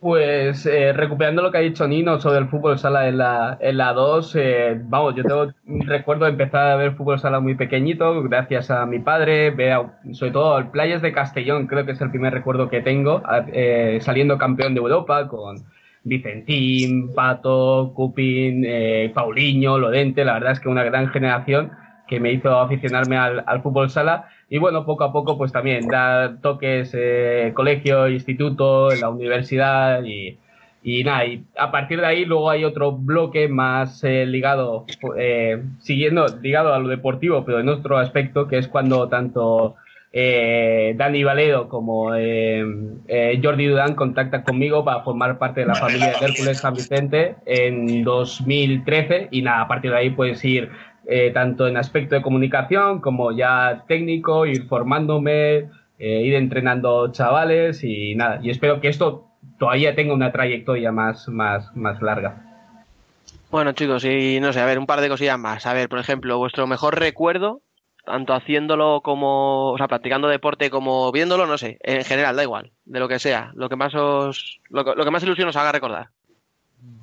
Pues eh, recuperando lo que ha dicho Nino sobre el fútbol sala en la, en la 2, eh, vamos, yo tengo recuerdo empezar a ver fútbol sala muy pequeñito, gracias a mi padre, vea, sobre todo el Playas de Castellón, creo que es el primer recuerdo que tengo, eh, saliendo campeón de Europa con Vicentín, Pato, Cupin, eh, Paulinho, Lodente, la verdad es que una gran generación que me hizo aficionarme al, al fútbol sala y bueno, poco a poco pues también da toques eh, colegio, instituto, en la universidad y, y nada, y a partir de ahí luego hay otro bloque más eh, ligado, eh, siguiendo, ligado a lo deportivo, pero en otro aspecto, que es cuando tanto eh, Dani Valedo como eh, Jordi Durán contactan conmigo para formar parte de la familia de Hércules San Vicente en 2013 y nada, a partir de ahí puedes ir eh, tanto en aspecto de comunicación como ya técnico, ir formándome, eh, ir entrenando chavales y nada, y espero que esto todavía tenga una trayectoria más, más, más larga. Bueno, chicos, y no sé, a ver, un par de cosillas más. A ver, por ejemplo, vuestro mejor recuerdo, tanto haciéndolo como, o sea, practicando deporte como viéndolo, no sé, en general, da igual, de lo que sea, lo que más os, lo, que- lo que más ilusión os haga recordar.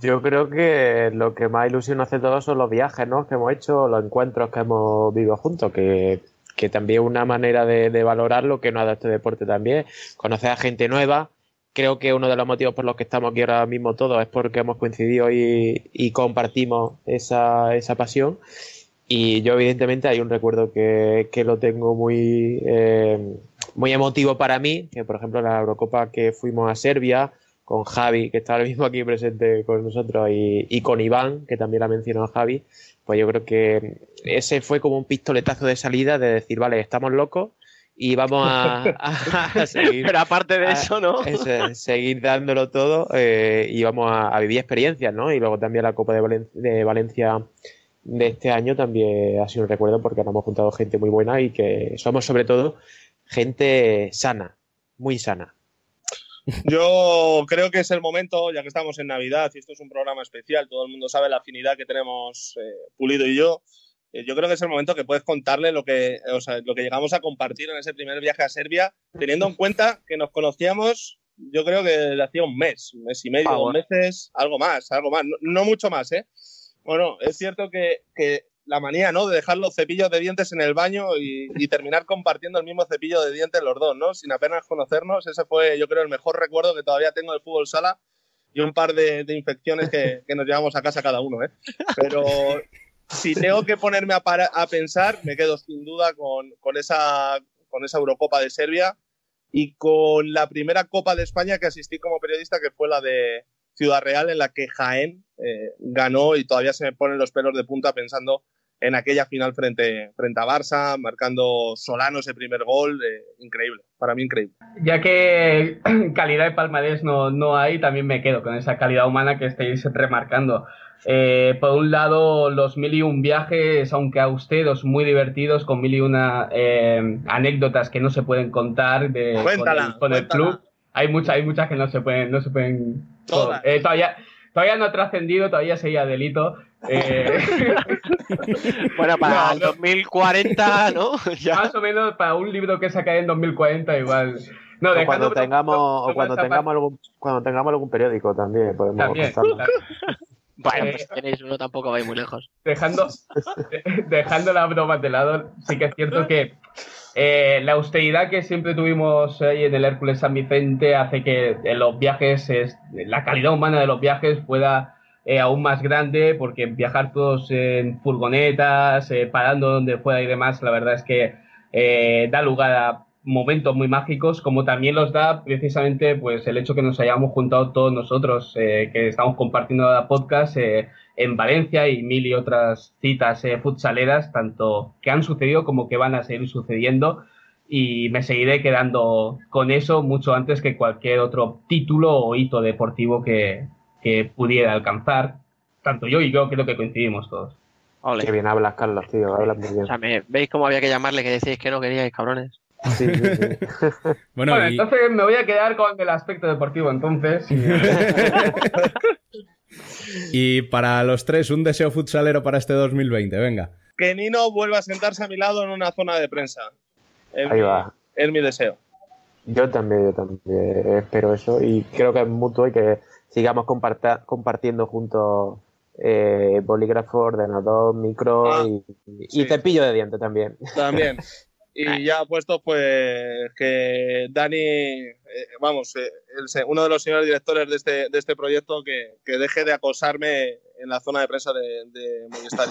Yo creo que lo que más ilusión hace todo son los viajes ¿no? que hemos hecho, los encuentros que hemos vivido juntos, que, que también una manera de, valorar lo que nos ha dado este deporte también, conocer a gente nueva. Creo que uno de los motivos por los que estamos aquí ahora mismo todos es porque hemos coincidido y, y compartimos esa, esa pasión. Y yo, evidentemente, hay un recuerdo que, que lo tengo muy, eh, muy emotivo para mí, que por ejemplo la Eurocopa que fuimos a Serbia, con Javi, que está ahora mismo aquí presente con nosotros, y, y con Iván, que también la mencionó Javi, pues yo creo que ese fue como un pistoletazo de salida de decir, vale, estamos locos y vamos a, a- a seguir. Pero aparte de a- eso, ¿no? seguir dándolo todo eh, y vamos a, a vivir experiencias, ¿no? Y luego también la Copa de, Valen- de Valencia de este año también ha sido un recuerdo porque nos hemos juntado gente muy buena y que somos sobre todo gente sana, muy sana. Yo creo que es el momento, ya que estamos en Navidad y esto es un programa especial, todo el mundo sabe la afinidad que tenemos eh, Pulido y yo. Eh, yo creo que es el momento que puedes contarle lo que, o sea, lo que llegamos a compartir en ese primer viaje a Serbia, teniendo en cuenta que nos conocíamos, yo creo que desde hacía un mes, un mes y medio, Ah, dos bueno. meses, algo más, algo más, no, no mucho más, ¿eh? Bueno, es cierto que, que la manía, ¿no? De dejar los cepillos de dientes en el baño y, terminar compartiendo el mismo cepillo de dientes los dos, ¿no? Sin apenas conocernos. Ese fue, yo creo, el mejor recuerdo que todavía tengo del fútbol sala y un par de, infecciones que, nos llevamos a casa cada uno, ¿eh? Pero si tengo que ponerme a pensar, me quedo sin duda con, con, esa, con esa Eurocopa de Serbia y con la primera Copa de España que asistí como periodista, que fue la de Ciudad Real, en la que Jaén eh, ganó y todavía se me ponen los pelos de punta pensando en aquella final frente, frente a Barça, marcando Solano ese primer gol, eh, increíble, para mí increíble. Ya que calidad de palmarés no, no hay, también me quedo con esa calidad humana que estáis remarcando. Eh, por un lado, los mil y un viajes, aunque austeros, muy divertidos, con mil y una eh, anécdotas que no se pueden contar de, Cuéntala, con el, con el club. Hay muchas, hay muchas que no se pueden, no se pueden. Todas. Eh, todavía, todavía no ha trascendido, todavía sería delito. Eh, Bueno, para No, el no. 2040, ¿no? Más o menos para un libro que sacaré en 2040 igual. No, o cuando tengamos, o cuando tengamos algún, cuando tengamos algún periódico también podemos También, claro. Bueno, Eh, pues si tenéis uno, tampoco vais muy lejos. dejando, de- dejando las bromas de lado, sí que es cierto que eh, la austeridad que siempre tuvimos ahí en el Hércules San Vicente hace que en los viajes, es, la calidad humana de los viajes pueda eh, aún más grande, porque viajar todos en furgonetas, eh, parando donde fuera y demás, la verdad es que eh, da lugar a momentos muy mágicos, como también los da precisamente pues el hecho que nos hayamos juntado todos nosotros, eh, que estamos compartiendo la podcast eh, en Valencia y mil y otras citas eh, futsaleras, tanto que han sucedido como que van a seguir sucediendo. Y me seguiré quedando con eso mucho antes que cualquier otro título o hito deportivo que, que pudiera alcanzar. Tanto yo y yo creo que coincidimos todos. Ole. Qué bien hablas, Carlos, tío, hablas muy bien. O sea, me- ¿veis cómo había que llamarle que decíais que no queríais, cabrones? Sí, sí, sí. Bueno, Bueno, y- entonces me voy a quedar con el aspecto deportivo, entonces. Y para los tres, un deseo futsalero para este 2020, venga. Que Nino vuelva a sentarse a mi lado en una zona de prensa. Es Ahí mi- va. Es mi deseo. Yo también, yo también espero eso y creo que es mutuo y que sigamos comparta- compartiendo juntos eh, bolígrafo, ordenador, micro Ah, y, y cepillo de dientes también. También. Y ya puesto, pues, que Dani, eh, vamos, eh, el uno de los señores directores de este, de este proyecto, que, que deje de acosarme en la zona de prensa de, de Movistar.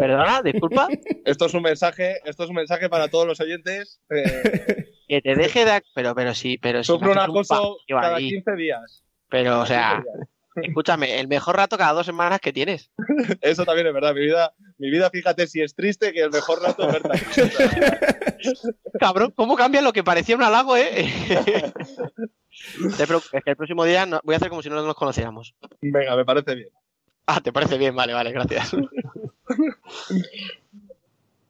¿Perdona? ¿Disculpa? Esto es un mensaje, esto es un mensaje para todos los oyentes. eh, Que te deje de... Pero, pero sí, pero sí. sufro un acoso cada ahí. 15 días. Pero, o sea, escúchame, el mejor rato cada dos semanas que tienes. Eso también es verdad. Mi vida, mi vida, fíjate si es triste que el mejor rato es verdad. Cabrón, ¿cómo cambia lo que parecía un halago, eh? Te preocupes, que el próximo día no- voy a hacer como si no nos conociéramos. Venga, me parece bien. Ah, ¿te parece bien? Vale, vale, gracias.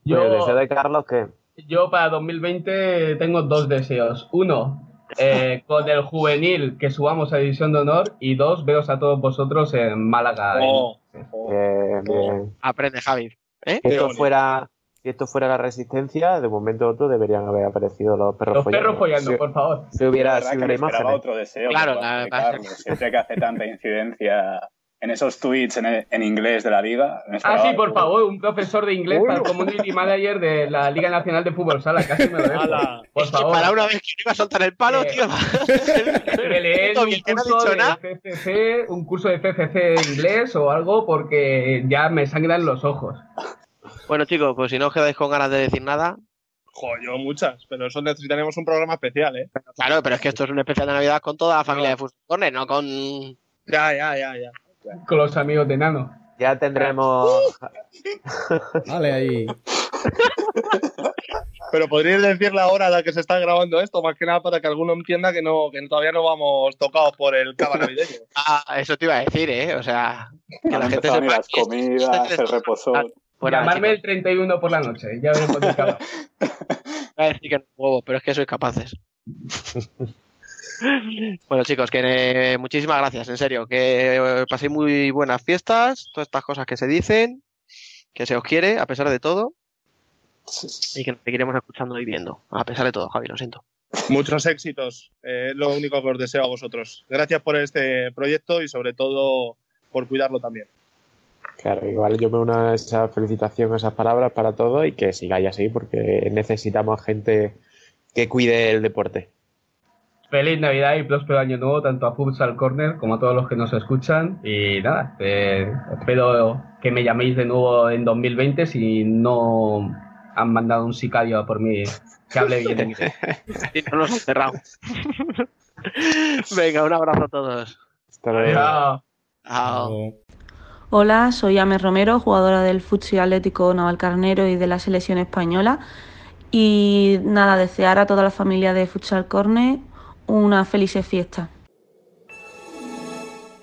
Yo- ¿El deseo de Carlos qué? Yo para 2020 tengo dos deseos. Uno, eh, con el juvenil que subamos a División de Honor y dos, veros a todos vosotros en Málaga. Oh, Bien, bien. Aprende, Javi. ¿Eh? Si esto fuera, si esto fuera la resistencia, de momento otro deberían haber aparecido los perros Los follando. perros follando, Si- por favor. Si hubiera, La si que hubiera esperaba imágenes. otro deseo Claro, la. Carlos. Siempre que hace tanta incidencia en esos tweets en, en inglés de la liga. Ah, sí, por favor, un profesor de inglés para el community manager de la Liga Nacional de Fútbol Sala, casi me lo dejo. Por Es que favor. para una vez que no iba a soltar el palo, tío. que leer Todo un no curso de. FCC, un curso de FCC de inglés o algo porque ya me sangran los ojos. Bueno, chicos, pues si no os quedáis con ganas de decir nada. Joder, yo muchas, pero eso necesitaríamos un programa especial, ¿eh? Claro, pero es que esto es un especial de Navidad con toda la familia de Fútbol Corner, no con. Ya, ya, ya, ya. Con los amigos de Nano. Ya tendremos. Vale, ahí. Pero podríais decir la hora a la que se está grabando esto, más que nada para que alguno entienda que no que todavía no vamos tocados por el cava navideño. Ah, eso te iba a decir, ¿eh? O sea, que la gente venir las comidas, el reposón. Bueno, Llamarme el 31 por la noche, ya veremos de cada. voy a decir que no huevo, pero es que sois capaces. Bueno, chicos, que eh, muchísimas gracias, en serio. Que eh, paséis muy buenas fiestas, todas estas cosas que se dicen, que se os quiere, a pesar de todo. Y que nos seguiremos escuchando y viendo, a pesar de todo, Javi, lo siento. Muchos éxitos, eh, es lo único que os deseo a vosotros. Gracias por este proyecto y sobre todo por cuidarlo también. Claro, igual yo me uno a esa felicitación, a esas palabras para todos y que sigáis así porque necesitamos gente que cuide el deporte. Feliz Navidad y próspero año nuevo tanto a Futsal Corner como a todos los que nos escuchan. Y nada, eh, espero que me llaméis de nuevo en 2020 si no han mandado un sicario a por mí que hable bien. Y no nos han cerrado. Venga, un abrazo a todos. Hasta luego. Chao. Hola, soy Ames Romero, jugadora del Futsal Atlético Navalcarnero y de la selección española. Y nada, desear a toda la familia de Futsal Corner una feliz fiesta.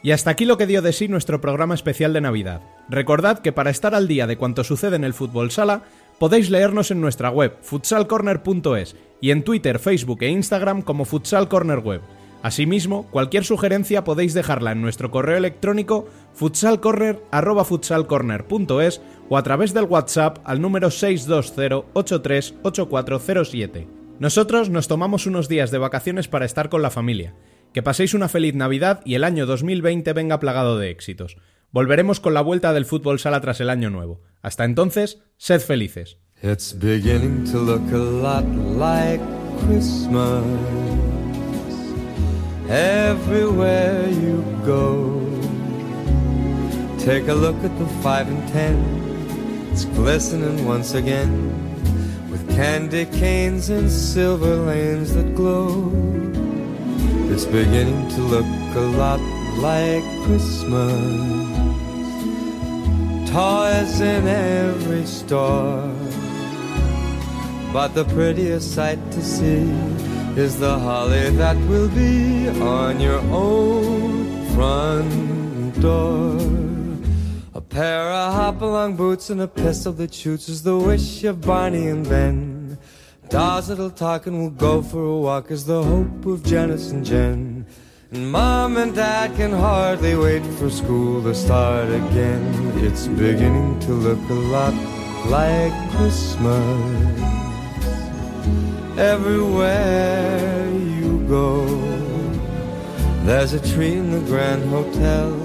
Y hasta aquí lo que dio de sí nuestro programa especial de Navidad. Recordad que para estar al día de cuanto sucede en el fútbol sala, podéis leernos en nuestra web futsalcorner.es y en Twitter, Facebook e Instagram como Futsal Corner Web. Asimismo, cualquier sugerencia podéis dejarla en nuestro correo electrónico futsalcorner@futsalcorner.es o a través del WhatsApp al número 620838407. Nosotros nos tomamos unos días de vacaciones para estar con la familia. Que paséis una feliz Navidad y el año 2020 venga plagado de éxitos. Volveremos con la vuelta del fútbol sala tras el año nuevo. Hasta entonces, sed felices. It's beginning to look a lot like Christmas everywhere you go. Take a look at the and it's glistening once again candy canes and silver lanes that glow. It's beginning to look a lot like Christmas. Toys in every store. But the prettiest sight to see is the holly that will be on your own front door. Pair of hop-along boots and a pistol that shoots is the wish of Barney and Ben. Dolls that'll talk and we'll go for a walk is the hope of Janice and Jen. And Mom and Dad can hardly wait for school to start again. It's beginning to look a lot like Christmas everywhere you go. There's a tree in the Grand Hotel,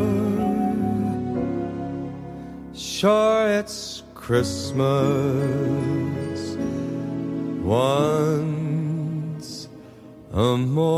Sure, it's Christmas once a more.